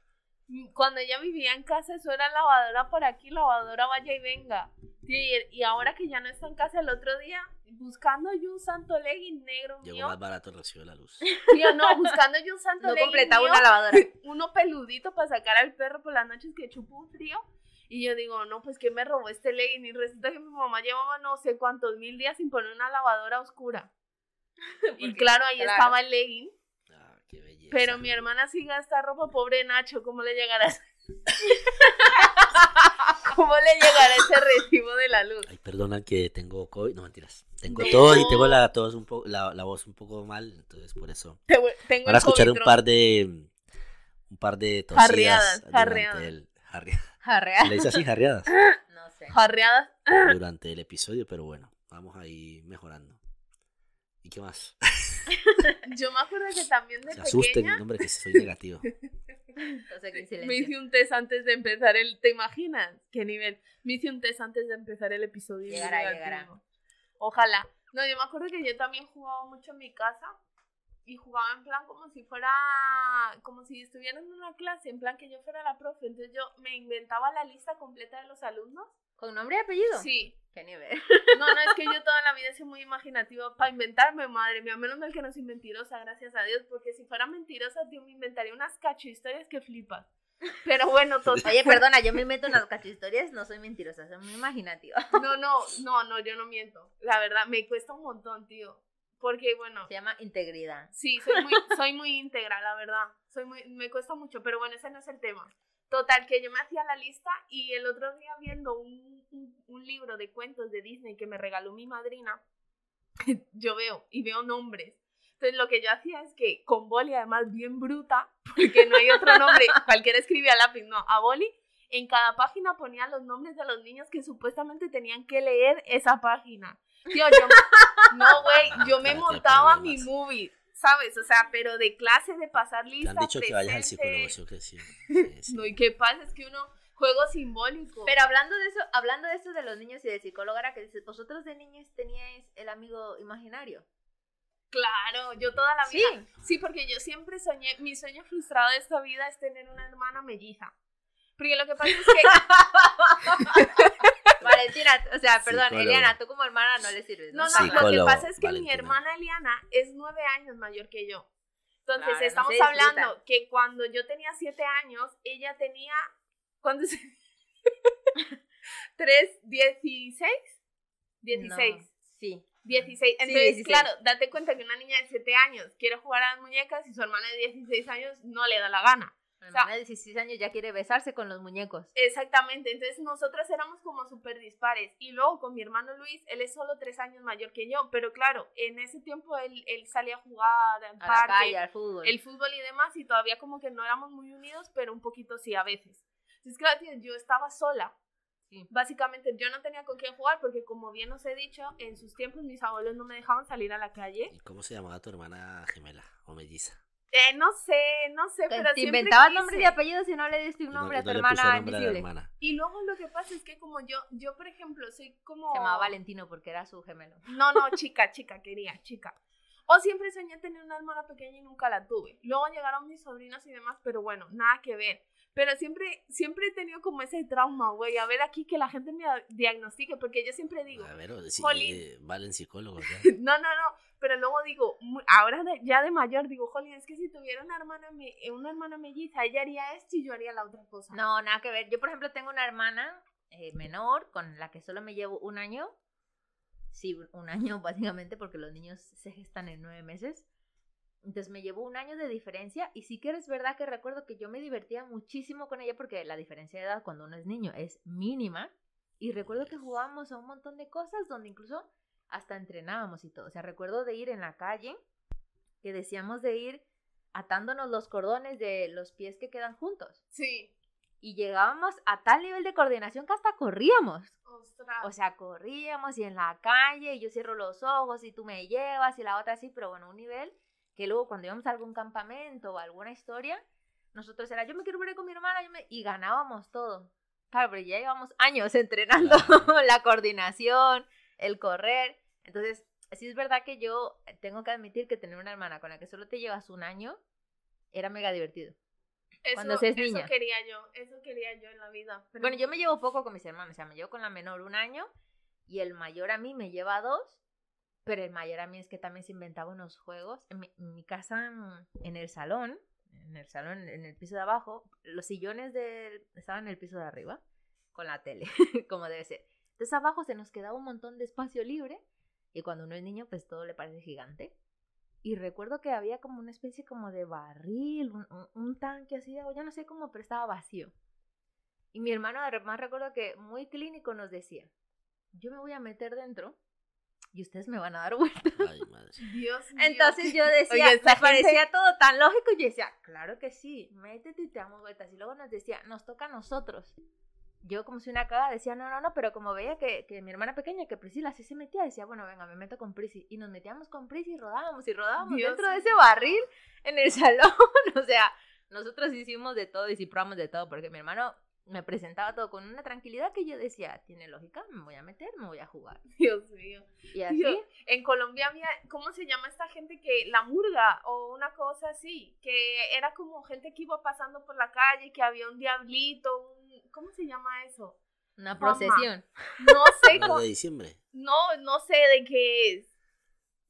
S2: Cuando ella vivía en casa, eso era lavadora por aquí, lavadora vaya y venga. Tío, y, y ahora que ya no está en casa el otro día, buscando yo un santo legging negro
S1: Llegó
S2: mío.
S1: más barato el recibo de la luz.
S2: Tío, no, buscando yo un santo
S3: No
S2: legging
S3: completaba
S2: mío,
S3: una lavadora. [laughs]
S2: uno peludito para sacar al perro por las noches que chupo un frío. Y yo digo, no, pues que me robó este legging. Y resulta que mi mamá llevaba no sé cuántos mil días sin poner una lavadora oscura. [laughs] y claro, ahí
S3: claro.
S2: estaba el legging.
S1: Qué belleza.
S2: Pero mi hermana sí gasta ropa, pobre Nacho, ¿cómo le llegará ese... [laughs] ¿Cómo le llegará ese recibo de la luz?
S1: Ay, perdona que tengo COVID. No, mentiras. Tengo
S2: No.
S1: todo y tengo la, tos un po- la, la voz un poco mal. Entonces, por eso.
S2: Te- Tengo
S1: Van a escuchar un par de. Un par de tosidas.
S2: Jarreadas,
S1: durante
S2: jarreadas.
S1: el- jarre-
S3: Jarrea.
S1: ¿Se le dice así, jarreadas? [laughs]
S3: No sé.
S2: Jarreadas.
S1: durante el episodio, pero bueno, vamos ahí mejorando. ¿Y qué más? [laughs]
S2: Yo me acuerdo que también de
S1: Se asusten,
S2: pequeña
S1: hombre, que soy negativo. [laughs]
S3: Que
S2: me hice un test antes de empezar el... ¿Te imaginas? ¿Qué nivel? Me hice un test antes de empezar el episodio.
S3: Llegará, llegará.
S2: Ojalá. No, yo me acuerdo que yo también jugaba mucho en mi casa y jugaba en plan como si fuera, como si estuviera en una clase, en plan que yo fuera la profe. Entonces yo me inventaba la lista completa de los alumnos.
S3: ¿Con nombre y apellido?
S2: Sí.
S3: ¿Qué nivel? [laughs]
S2: No, no, es que yo toda la vida he sido muy imaginativa para inventarme, madre mía. Menos mal que no soy mentirosa, gracias a Dios, porque si fuera mentirosa, tío, me inventaría unas cacho historias que flipas. Pero bueno, [laughs] total.
S3: Oye, perdona, yo me meto en las cachohistorias, no soy mentirosa, soy muy imaginativa. [laughs]
S2: No, no, no, no, yo no miento. La verdad, me cuesta un montón, tío. Porque, bueno,
S3: Se llama integridad.
S2: Sí, soy muy, soy muy íntegra, la verdad. Soy muy, me cuesta mucho, pero bueno, ese no es el tema. Total, que yo me hacía la lista y el otro día viendo un, un, un libro de cuentos de Disney que me regaló mi madrina, [laughs] yo veo y veo nombres. Entonces lo que yo hacía es que con boli, además bien bruta, [laughs] porque no hay otro nombre, [laughs] cualquiera escribía a lápiz, no, a boli, en cada página ponía los nombres de los niños que supuestamente tenían que leer esa página. Tío, yo, no, güey, yo me montaba mi movie, ¿sabes? O sea, pero de clase, de pasar
S1: Te
S2: lista,
S1: han dicho que vayas al psicólogo, ¿sí o qué? Sí, [laughs] sí, sí.
S2: No, ¿y qué pasa? Es que uno, juego simbólico.
S3: Pero hablando de eso, hablando de eso de los niños y del psicólogo, ahora que dices, vosotros de niños teníais el amigo imaginario.
S2: Claro, yo toda la
S3: Sí.
S2: vida. Sí, porque yo siempre soñé, mi sueño frustrado de esta vida es tener una hermana melliza. Porque lo que pasa es que [laughs]
S3: Valentina, o sea, perdón,
S1: Psicólogo.
S3: Eliana, tú como hermana no le sirves.
S2: No,
S3: ¿no?
S2: no, lo que pasa es que mi
S1: Valentina.
S2: hermana Eliana es nueve años mayor que yo. Entonces,
S3: Claro, no
S2: estamos
S3: disfruta.
S2: hablando que cuando yo tenía siete años, ella tenía. ¿Cuándo se.? [laughs] ¿Tres? ¿Dieciséis? Dieciséis.
S3: No, sí.
S2: 16. Entonces,
S3: 16.
S2: claro, date cuenta que una niña de 7 años quiere jugar a las muñecas y su hermana de 16 años no le da la gana.
S3: Mi
S2: O sea-
S3: hermana de 16 años ya quiere besarse con los muñecos.
S2: Exactamente, entonces nosotras éramos como súper dispares. Y luego con mi hermano Luis, él es solo 3 años mayor que yo, pero claro, en ese tiempo él, él salía a jugar al
S3: A la
S2: parque,
S3: calle, al fútbol.
S2: el fútbol y demás, y todavía como que no éramos muy unidos, pero un poquito sí a veces. Entonces, claro, tío, yo estaba sola.
S3: Sí.
S2: Básicamente yo no tenía con quién jugar porque como bien os he dicho, en sus tiempos mis abuelos no me dejaban salir a la calle.
S1: ¿Y cómo se llamaba tu hermana gemela o melliza?
S2: Eh, no sé, no sé, pero
S3: te
S2: siempre
S3: inventabas
S2: quise.
S3: nombre y apellido si no le diste un
S1: Y no-
S3: nombre
S1: y
S3: a tu
S1: no
S3: hermana invisible.
S1: hermana.
S2: Y luego lo que pasa es que como yo, yo por ejemplo, soy como...
S3: Se llamaba Valentino porque era su gemelo.
S2: No, no, chica, chica, quería, chica. O siempre soñé tener una hermana pequeña y nunca la tuve. Luego llegaron mis sobrinos y demás, pero bueno, nada que ver. Pero siempre, siempre he tenido como ese trauma, güey. A ver aquí que la gente me diagnostique, porque yo siempre digo,
S1: A ver,
S2: Jolín.
S1: eh, valen psicólogos. [laughs] ya.
S2: no, no, no. Pero luego digo, ahora de- ya de mayor, digo, jolín, es que si tuviera una hermana, me- eh, una hermana melliza, ella haría esto y yo haría la otra cosa.
S3: No, nada que ver. Yo, por ejemplo, tengo una hermana eh, menor con la que solo me llevo un año. Sí, un año [laughs] básicamente porque los niños se gestan en nueve meses. Entonces me llevo un año de diferencia y sí que es verdad que recuerdo que yo me divertía muchísimo con ella porque la diferencia de edad cuando uno es niño es mínima. Y recuerdo que jugábamos a un montón de cosas donde incluso hasta entrenábamos y todo. O sea, recuerdo de ir en la calle, que decíamos de ir atándonos los cordones de los pies que quedan juntos
S2: Sí.
S3: y llegábamos a tal nivel de coordinación que hasta corríamos.
S2: Ostras.
S3: O sea, corríamos y en la calle y yo cierro los ojos y tú me llevas y la otra así, pero bueno, un nivel que luego cuando íbamos a algún campamento o alguna historia, nosotros era yo me quiero ver con mi hermana yo me-", y ganábamos todo. Claro, pero ya llevamos años [laughs] entrenando [laughs] la coordinación, el correr. Entonces, sí es verdad que yo tengo que admitir que tener una hermana con la que solo te llevas un año era mega divertido.
S2: eso,
S3: cuando seas
S2: eso
S3: niña.
S2: quería yo, eso quería yo en la vida. pero-
S3: Bueno, yo me llevo poco con mis hermanos, o sea, me llevo con la menor un año y el mayor a mí me lleva dos, pero el mayor a mí es que también se inventaba unos juegos. En mi, en mi casa, mm, en el salón, en el salón, en el piso de abajo, los sillones del- estaban en el piso de arriba, con la tele, [laughs] como debe ser. Entonces abajo se nos quedaba un montón de espacio libre y cuando uno es niño, pues todo le parece gigante. Y recuerdo que había como una especie como de barril, un, un- un tanque así de agua, yo no sé cómo, pero estaba vacío. Y mi hermano además recuerdo que muy clínico nos decía, yo me voy a meter dentro y ustedes me van a dar vuelta.
S1: Ay, madre. [laughs]
S2: Dios mío.
S3: Entonces yo [laughs] decía,
S2: Oye,
S3: me parecía todo tan lógico y yo decía, claro que sí, métete y te damos vueltas. Y luego nos decía, nos toca a nosotros. Yo como si una caga decía, no, no, no, pero como veía que, que mi hermana pequeña, que Priscila sí se metía, decía, bueno, venga, me meto con Prisi. Y nos metíamos con Prisi y rodábamos y rodábamos
S2: Dios
S3: dentro de ese barril en el [laughs] salón. o sea, nosotros hicimos de todo y sí probamos de todo, porque mi hermano me presentaba todo con una tranquilidad que yo decía, tiene lógica, me voy a meter, me voy a jugar. [laughs]
S2: Dios mío.
S3: Y así,
S2: Dios, en Colombia había, ¿cómo se llama esta gente que la murga o una cosa así? Que era como gente que iba pasando por la calle, que había un diablito, un, ¿cómo se llama eso?
S3: una procesión.
S2: No sé,
S1: ¿La
S2: cómo-
S1: de diciembre?
S2: no, no sé de qué es.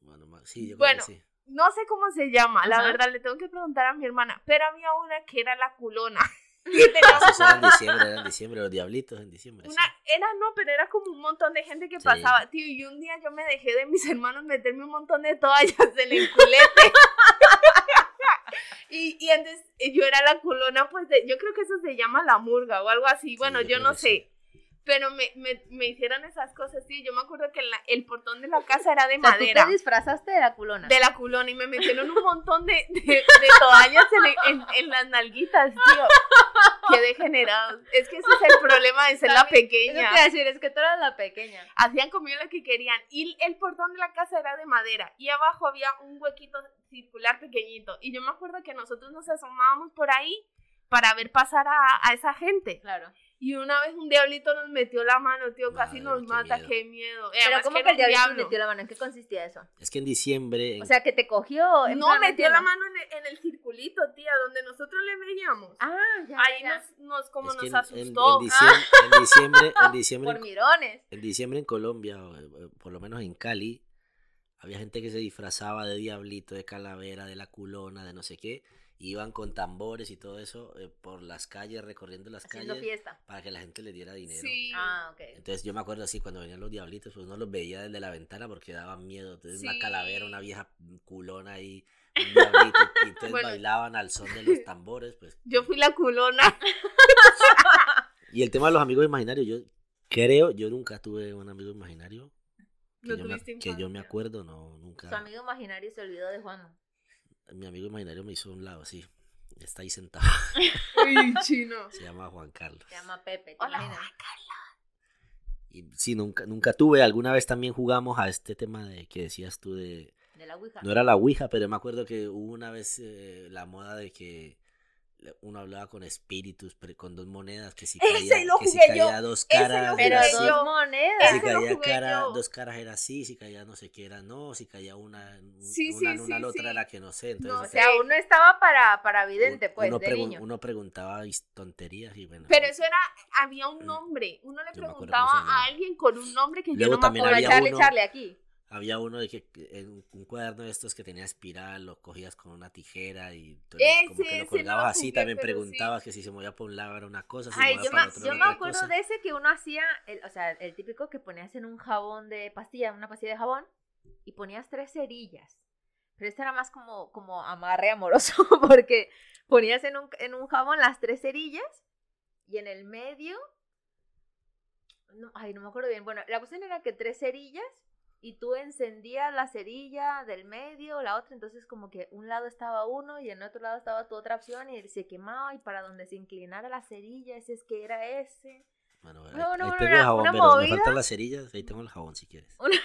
S1: Bueno, sí, yo
S2: Bueno,
S1: creo que sí.
S2: No sé cómo se llama, la
S3: Ajá.
S2: verdad, le tengo que preguntar a mi hermana. Pero había una que era la culona.
S1: Eso era en diciembre, era en diciembre, los diablitos en diciembre. sí.
S2: Una, era no, pero era como un montón de gente que
S1: Sí.
S2: pasaba, tío, y un día yo me dejé de mis hermanos meterme un montón de toallas en el culete. [laughs] y, y entonces eh, yo era la culona, pues de, yo creo que eso se llama la murga o algo así, bueno,
S1: yo
S2: no sé. Pero me, me, me hicieron esas cosas, tío. Yo me acuerdo que la- el portón de la casa era de [laughs]
S3: O sea, tú
S2: madera.
S3: te disfrazaste de la culona.
S2: De la culona y me metieron un montón de, de, de toallas en, en, en las nalguitas, tío. Qué degenerados. Es que ese es el problema de ser la
S3: También, Eso te
S2: pequeña.
S3: a decir, es que tú eras la pequeña.
S2: Hacían conmigo lo que querían. Y el portón de la casa era de madera. Y abajo había un huequito circular pequeñito. Y yo me acuerdo que nosotros nos asomábamos por ahí para ver pasar a, a esa gente.
S3: Claro.
S2: Y una vez un diablito nos metió la mano, tío. Casi
S1: Madre,
S2: nos
S1: qué
S2: mata.
S1: miedo.
S2: Qué miedo.
S3: Pero
S2: Además
S3: ¿cómo que el diablito
S2: diablo.
S3: metió la mano? ¿En qué consistía eso?
S1: Es que en diciembre. en-
S3: O sea, que te cogió. en
S2: No,
S3: plan,
S2: metió la mano en el, en el circulito, tía, donde nosotros le veíamos.
S3: Ah, ya.
S2: Ahí
S3: ya.
S2: nos, nos como
S1: es
S2: nos
S1: en,
S2: asustó.
S1: en diciembre, en [laughs] diciembre, en [laughs] diciembre,
S3: Por mirones.
S1: en diciembre en Colombia, o, eh, por lo menos en Cali, había gente que se disfrazaba de diablito, de calavera, de la culona, de no sé qué. Iban con tambores y todo eso eh, por las calles, recorriendo las
S3: Haciendo
S1: calles
S3: fiesta.
S1: para que la gente les diera dinero.
S2: Sí.
S3: Ah, ok.
S1: Entonces yo me acuerdo así, cuando venían los diablitos, pues no los veía desde la ventana porque daban miedo. Entonces una calavera, una vieja culona ahí, [laughs] un diablito, y entonces
S2: Bueno.
S1: bailaban al son de los [laughs] tambores, pues.
S2: Yo fui la culona. [laughs]
S1: Y el tema de los amigos imaginarios, yo creo, yo nunca tuve un amigo imaginario. Que,
S2: No
S1: yo, me, que yo me acuerdo, no, nunca.
S3: Su amigo imaginario se olvidó de Juan.
S1: Mi amigo imaginario me hizo a un lado, sí. Está ahí sentado. [laughs]
S2: Uy, chino.
S1: Se llama Juan Carlos.
S3: Se llama Pepe. ¿te
S2: Hola,
S3: imaginas?
S2: Juan
S1: Y sí, nunca, nunca tuve. Alguna vez también jugamos a este tema de que decías tú de.
S3: De la Ouija.
S1: No era la Ouija, pero me acuerdo que hubo una vez eh, la moda de que uno hablaba con espíritus, pero con dos monedas, que si
S2: Ese
S1: caía,
S2: lo
S1: que si caía dos
S2: ese lo
S1: caras
S2: jugué
S3: Pero
S1: era
S2: yo.
S1: así,
S3: dos monedas.
S1: si
S2: Ese lo
S1: caía
S2: jugué
S1: cara,
S2: yo.
S1: dos caras era así, si caía no sé qué era no, si caía una, en-
S2: Sí,
S1: una
S2: sí,
S1: una
S2: sí,
S1: la otra
S2: sí.
S1: era que no sé,
S2: No
S1: entonces
S3: O sea, uno estaba para, para vidente, pues,
S1: uno,
S3: de
S1: pregun-
S3: niño.
S1: uno preguntaba tonterías y bueno.
S2: Pero eso era, había un nombre. Uno le preguntaba a alguien con un nombre que
S1: Luego
S2: yo no me acuerdo.
S3: Charlie
S1: uno-
S3: Charlie aquí.
S1: Había uno de que en un, cuaderno de estos que tenía espiral, lo cogías con una tijera y tú lo- como
S2: Ese,
S1: que lo
S2: ese
S1: colgabas
S2: no
S1: así,
S2: jugué,
S1: también
S2: pero sí.
S1: preguntabas que si se movía por un lado era una cosa, si se
S3: Ay,
S1: movía
S3: yo
S1: para
S3: me,
S1: otro
S3: yo me acuerdo
S1: cosa.
S3: de ese que uno hacía, el, o sea, el típico que ponías en un jabón de pastilla, una pastilla de jabón, y ponías tres cerillas. Pero este era más como, como amarre amoroso, [laughs] porque ponías en un, en un jabón las tres cerillas y en el medio. No, ay, no me acuerdo bien. Bueno, la cuestión era que tres cerillas y tú encendías la cerilla del medio, la otra, entonces como que un lado estaba uno y en otro lado estaba tu otra opción y se quemaba y para donde se inclinara la cerilla, ese es que era ese.
S1: Bueno, ahí,
S3: No, no,
S1: ahí
S3: no,
S1: tengo el jabón, pero me
S3: movida.
S1: faltan las cerillas, ahí tengo el jabón si quieres.
S3: Una-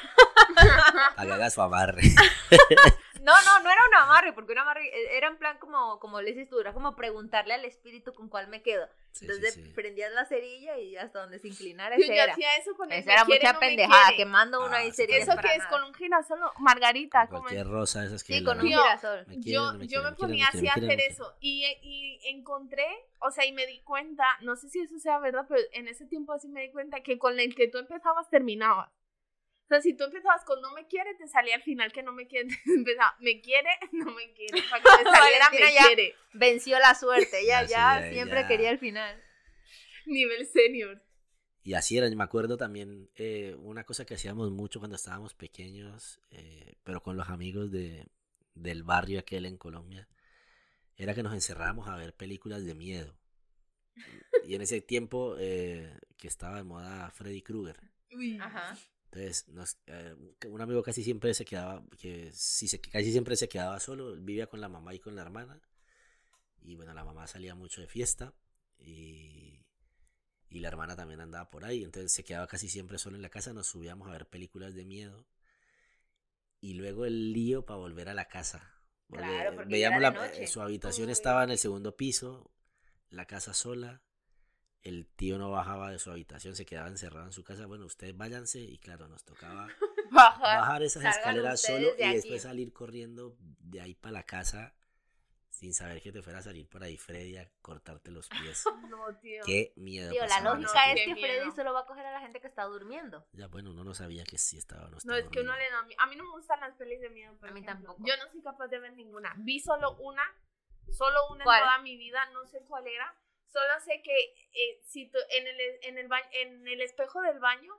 S1: Para que su amarre. [laughs]
S3: No, no, no era un amarre, porque un amarre era en plan como, como le dices tú, era como preguntarle al espíritu con cuál me quedo.
S1: Sí,
S3: Entonces
S1: sí, sí.
S3: prendías la cerilla y hasta donde se inclinara
S2: Yo,
S3: ese
S2: yo
S3: era.
S2: hacía eso con el
S3: Esa
S2: me
S3: era
S2: quiere,
S3: mucha
S2: no
S3: pendejada, quemando uno
S1: Ah,
S3: ahí
S1: sí,
S3: cerillas
S2: Eso que es
S3: nada.
S2: con un girasol, Margarita, como
S1: Cualquier rosa esas que
S3: Sí,
S1: la-
S3: con un girasol.
S1: Me
S2: yo,
S1: no me
S2: yo
S1: quieren,
S2: me
S1: me quieren,
S2: ponía así a hacer eso y, y encontré, o sea, y me di cuenta, no sé si eso sea verdad, pero en ese tiempo así me di cuenta que con el que tú empezabas terminabas. O sea, si tú empezabas con no me quiere, te salía al final que no me quiere, [laughs] empezaba me quiere, no me quiere, para que te [laughs] saliera
S3: Valentina
S2: me
S3: ya-
S2: quiere,
S3: Venció la suerte, ya
S1: ya,
S3: siempre
S1: ya.
S3: quería el final.
S2: nivel senior.
S1: Y así era, me acuerdo también eh, una cosa que hacíamos mucho cuando estábamos pequeños, eh, pero con los amigos de, del barrio aquel en Colombia, era que nos encerrábamos a ver películas de miedo. Y en ese tiempo eh, que estaba de moda Freddy Krueger.
S2: Uy.
S3: Ajá.
S1: Entonces, nos- eh, un amigo casi siempre se quedaba, que se, casi siempre se quedaba solo, vivía con la mamá y con la hermana. Y bueno, la mamá salía mucho de fiesta y, y la hermana también andaba por ahí. Entonces se quedaba casi siempre solo en la casa, nos subíamos a ver películas de miedo. Y luego el lío para volver a la casa. Porque
S3: Claro, porque
S1: veíamos la,
S3: noche.
S1: su habitación
S2: Uy.
S1: estaba en el segundo piso, la casa sola el tío no bajaba de su habitación, se quedaba encerrado en su casa. Bueno, ustedes váyanse y claro, nos tocaba [laughs]
S2: Bajar.
S1: bajar esas escaleras solo
S3: de
S1: y
S3: aquí.
S1: después salir corriendo de ahí para la casa sin saber que te fuera a salir por ahí Freddy a cortarte los pies. [laughs]
S2: No, tío.
S1: Qué miedo.
S3: Tío, la lógica es que Freddy solo va a coger a la gente que está durmiendo.
S1: Ya bueno, uno no sabía que sí estaba no
S2: No, es que uno le da miedo. A mí no me gustan las pelis de miedo. por
S3: A mí
S2: ejemplo.
S3: tampoco.
S2: Yo no soy capaz de ver ninguna. Vi solo una, solo una
S3: ¿Cuál?
S2: en toda mi vida, no sé cuál era. Solo sé que eh, si tú- en, el, en, el ba- en el espejo del baño,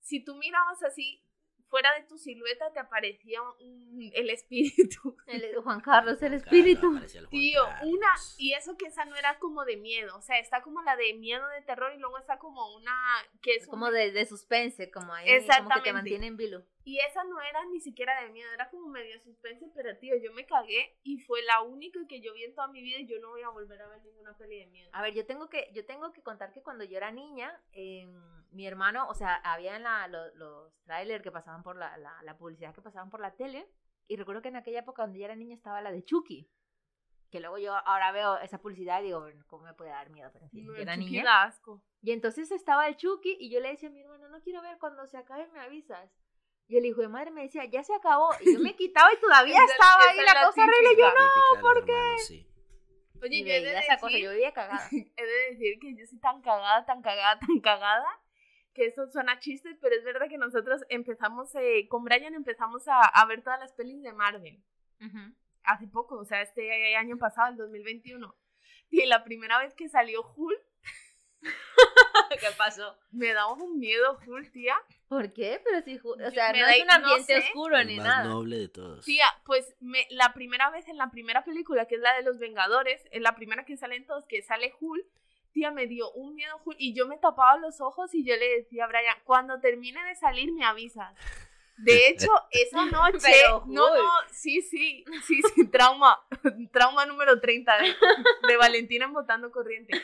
S2: si tú mirabas así, fuera de tu silueta te aparecía un- el espíritu. [laughs]
S3: El, Juan Carlos, el espíritu.
S1: el
S2: Tío,
S1: Carlos.
S2: una, y eso que esa no era como de miedo, o sea, está como la de miedo de terror y luego está como una que es
S3: Es como de, de suspense, como ahí, como que te mantiene en vilo.
S2: Y esa no era ni siquiera de miedo, era como medio suspense, pero tío, yo me cagué y fue la única que yo vi en toda mi vida y yo no voy a volver a ver ninguna peli de miedo.
S3: A ver, yo tengo que, yo tengo que contar que cuando yo era niña, em, mi hermano, o sea, había en la, lo- los trailers que pasaban por la, la, la publicidad que pasaban por la tele, y recuerdo que en aquella época cuando yo era niña estaba la de Chucky. Que luego yo ahora veo esa publicidad y digo, bueno, ¿cómo me puede dar miedo? Pero en fin,
S2: No,
S3: yo era
S2: Chucky
S3: niña.
S2: da asco.
S3: Y entonces estaba el Chucky y yo le decía a mi hermano, no quiero ver, cuando se acabe me avisas. Y el hijo de madre me decía, ya se acabó. Y yo me [laughs] quitaba y todavía
S2: Esa-
S3: estaba ahí
S2: es
S3: la,
S2: la
S3: cosa horrible. Y yo,
S1: los
S3: ¿por qué?
S1: hermanos, sí.
S2: Oye,
S3: y
S2: yo he de,
S3: esa cosa,
S2: decir,
S3: yo vivía cagada. [laughs]
S2: he de decir que yo soy tan cagada, tan cagada, tan cagada, que eso suena chiste, pero es verdad que nosotros empezamos, eh, con Brian empezamos a, a ver todas las pelis de Marvel.
S3: Ujú.
S2: hace poco, o sea, este año pasado, el 2021. Y la primera vez que salió Hulk, [laughs]
S3: ¿Qué pasó?
S2: me daba un miedo Hulk, tía.
S3: ¿Por qué? Pero si, o sea,
S2: me
S3: no
S2: da-
S3: es un
S2: no
S3: ambiente
S2: sé.
S3: oscuro
S1: El
S3: ni
S1: más
S3: nada.
S1: noble de todos.
S2: Tía, pues me, la primera vez en la primera película, que es la de los Vengadores, en la primera que salen todos, que sale Hulk, tía, me dio un miedo Hulk y yo me tapaba los ojos y yo le decía a Brian, cuando termine de salir me avisas. De [laughs] hecho, esa noche,
S3: Pero,
S2: no, no, sí, sí, sí, sí, trauma, [laughs] trauma número 30 de, de Valentina en Botando Corriente.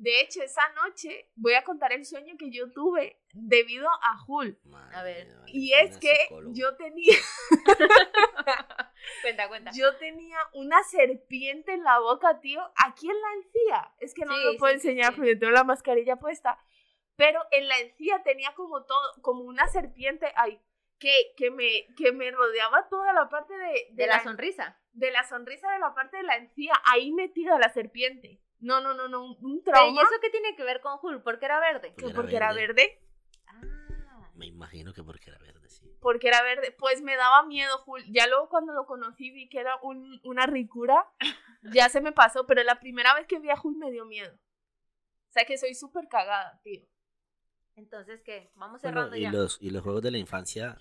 S2: De hecho, esa noche voy a contar el sueño que yo tuve debido a.
S1: Madre
S3: A ver.
S2: Y es que
S1: psicólogo.
S2: yo tenía, [laughs]
S3: Cuenta, cuenta.
S2: Yo tenía una serpiente en la boca, tío, aquí en la encía. Es que no
S3: Sí,
S2: lo puedo
S3: sí,
S2: enseñar
S3: sí.
S2: porque tengo la mascarilla puesta. Pero en la encía tenía como todo, como una serpiente ahí que, que, me, que me rodeaba toda la parte de,
S3: De la sonrisa.
S2: de la sonrisa de la parte de la encía, ahí metida la serpiente. No, no, no, no, un,
S3: Pero, ¿y
S2: trauma.
S3: eso qué tiene que ver con Hulk? ¿Por qué era verde?
S2: que
S1: Porque era
S2: porque era
S1: verde.
S2: verde.
S3: Ah.
S1: Me imagino que porque era verde, sí.
S2: porque era verde, pues me daba miedo, Jul. Ya luego cuando lo conocí vi que era un- una ricura, [laughs] ya se me pasó, pero la primera vez que vi a Jul me dio miedo. O sea que soy súper cagada, tío.
S3: Entonces, ¿qué? Vamos
S1: Bueno,
S3: cerrando
S1: y
S3: ya.
S1: los, y los juegos de la infancia,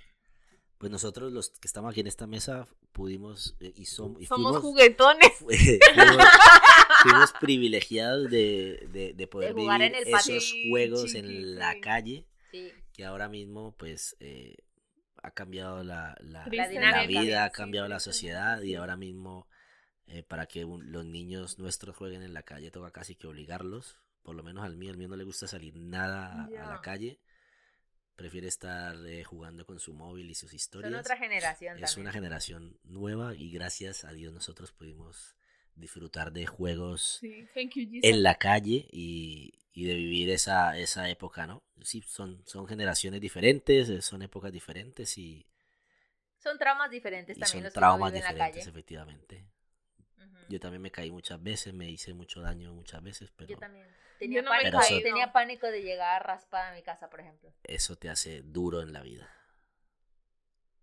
S1: pues nosotros los que estamos aquí en esta mesa pudimos eh, y, som- y
S2: Somos
S1: fuimos,
S2: juguetones.
S1: fu- [laughs] fuimos, fuimos privilegiados de, de, de poder
S3: De jugar
S1: vivir
S3: en el patio.
S1: esos
S2: Sí,
S1: juegos
S2: sí,
S1: en
S2: sí.
S1: la calle
S3: Sí.
S1: que ahora mismo pues eh, ha cambiado la, la,
S2: La
S1: la
S3: dinámica.
S1: vida, ha
S2: Sí,
S1: cambiado la sociedad y ahora mismo eh, para que un- los niños nuestros jueguen en la calle toca casi que obligarlos, por lo menos al mío, al mío no le gusta salir nada a- a la calle, prefiere estar eh, jugando con su móvil y sus
S3: Son
S1: historias.
S3: otra generación
S1: Es
S3: también.
S1: una generación nueva y gracias a Dios nosotros pudimos disfrutar de juegos
S2: Sí, you,
S1: en la calle y, y de vivir esa, esa época, ¿no? Sí, son, son generaciones diferentes, eh, son épocas diferentes y,
S3: Son traumas diferentes
S1: y
S3: también
S1: son
S3: los que
S1: traumas
S3: en la
S1: diferentes,
S3: calle.
S1: efectivamente. Yo también me caí muchas veces, me hice mucho daño muchas veces, pero
S3: Yo también. Tenía,
S2: no
S3: pánico,
S1: caído.
S3: tenía pánico de llegar raspada a mi casa, por ejemplo.
S1: eso te hace duro en la vida.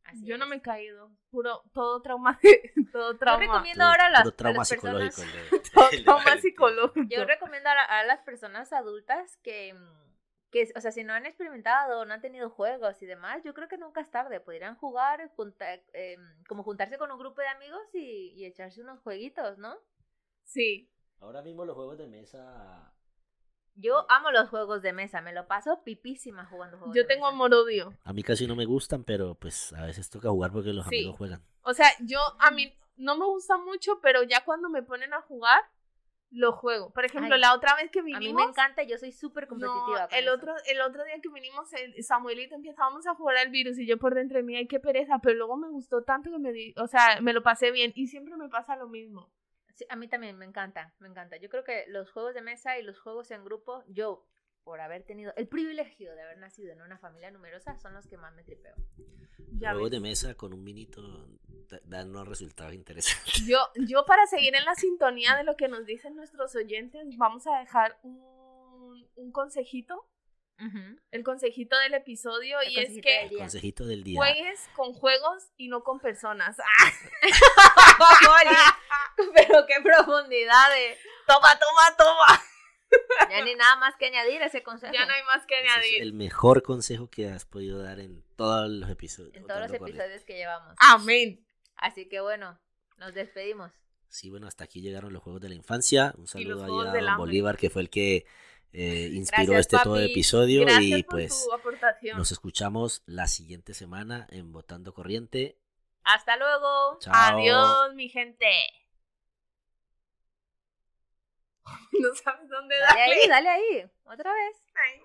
S3: Así
S2: Yo no me he caído. Puro, todo trauma. [laughs] todo
S3: Yo
S2: trauma.
S3: recomiendo
S1: Puro-
S3: ahora a las,
S1: puro
S3: a
S1: trauma
S3: las personas. [laughs]
S1: de-
S2: Todo trauma psicológico.
S3: Yo recomiendo a, la- a las personas adultas que, mm, que, o sea, si no han experimentado, no han tenido juegos y demás, yo creo que nunca es tarde. Podrían jugar, junta- em, como juntarse con un grupo de amigos y, y echarse unos jueguitos, ¿no?
S2: Sí.
S1: Ahora mismo los juegos de mesa
S3: Yo amo los juegos de mesa, me lo paso pipísima jugando juegos
S2: Yo
S3: de
S2: tengo
S3: mesa.
S2: amor-odio.
S1: a mí casi no me gustan, pero pues a veces toca jugar porque los
S2: Sí.
S1: amigos juegan.
S2: O sea, yo a mí no me gusta mucho, pero ya cuando me ponen a jugar, lo juego. Por ejemplo,
S3: Ay,
S2: la otra vez que
S3: A
S2: vinimos.
S3: mí me encanta, yo soy súper
S2: no,
S3: competitiva. con
S2: el
S3: eso.
S2: otro, el otro día que vinimos, el Samuelito empezábamos a jugar al virus y yo por dentro de mí, ay, qué pereza, pero luego me gustó tanto que me di, o sea, me lo pasé bien y siempre me pasa lo mismo.
S3: Sí, a mí también me encanta, me encanta. Yo creo que los juegos de mesa y los juegos en grupo, yo, por haber tenido el privilegio de haber nacido en una familia numerosa, son los que más me tripeo.
S2: Ya
S1: juegos
S2: ves.
S1: de mesa con un minito da- dan unos resultados interesantes.
S2: Yo, yo para [laughs] seguir en la sintonía de lo que nos dicen nuestros oyentes, vamos a dejar un, un consejito, el consejito del episodio,
S3: El
S2: y es
S3: del
S2: que
S3: día.
S1: Consejito del día.
S2: juegues con juegos y no con personas. [laughs] [laughs]
S3: Pero qué profundidad de...
S2: toma, toma, toma. [laughs]
S3: Ya ni nada más que añadir a ese consejo.
S2: Ya no hay más que
S1: Ese es
S2: añadir.
S1: el mejor consejo que has podido dar en todos los episodios.
S3: En todos los episodios que llevamos.
S2: Amén.
S3: Así que bueno, nos despedimos.
S1: Sí, bueno, hasta aquí llegaron los juegos de la infancia. Un saludo allá a Don. Bolívar, que fue el que eh, inspiró
S3: Gracias,
S1: este todo
S3: papi.
S1: episodio.
S2: Gracias
S1: y pues nos escuchamos la siguiente semana en Votando Corriente.
S3: Hasta luego.
S1: Chao.
S2: Adiós, mi gente. [laughs] No sabes dónde
S3: Dale
S2: darle.
S3: ahí, dale ahí. Otra vez.
S2: Ay.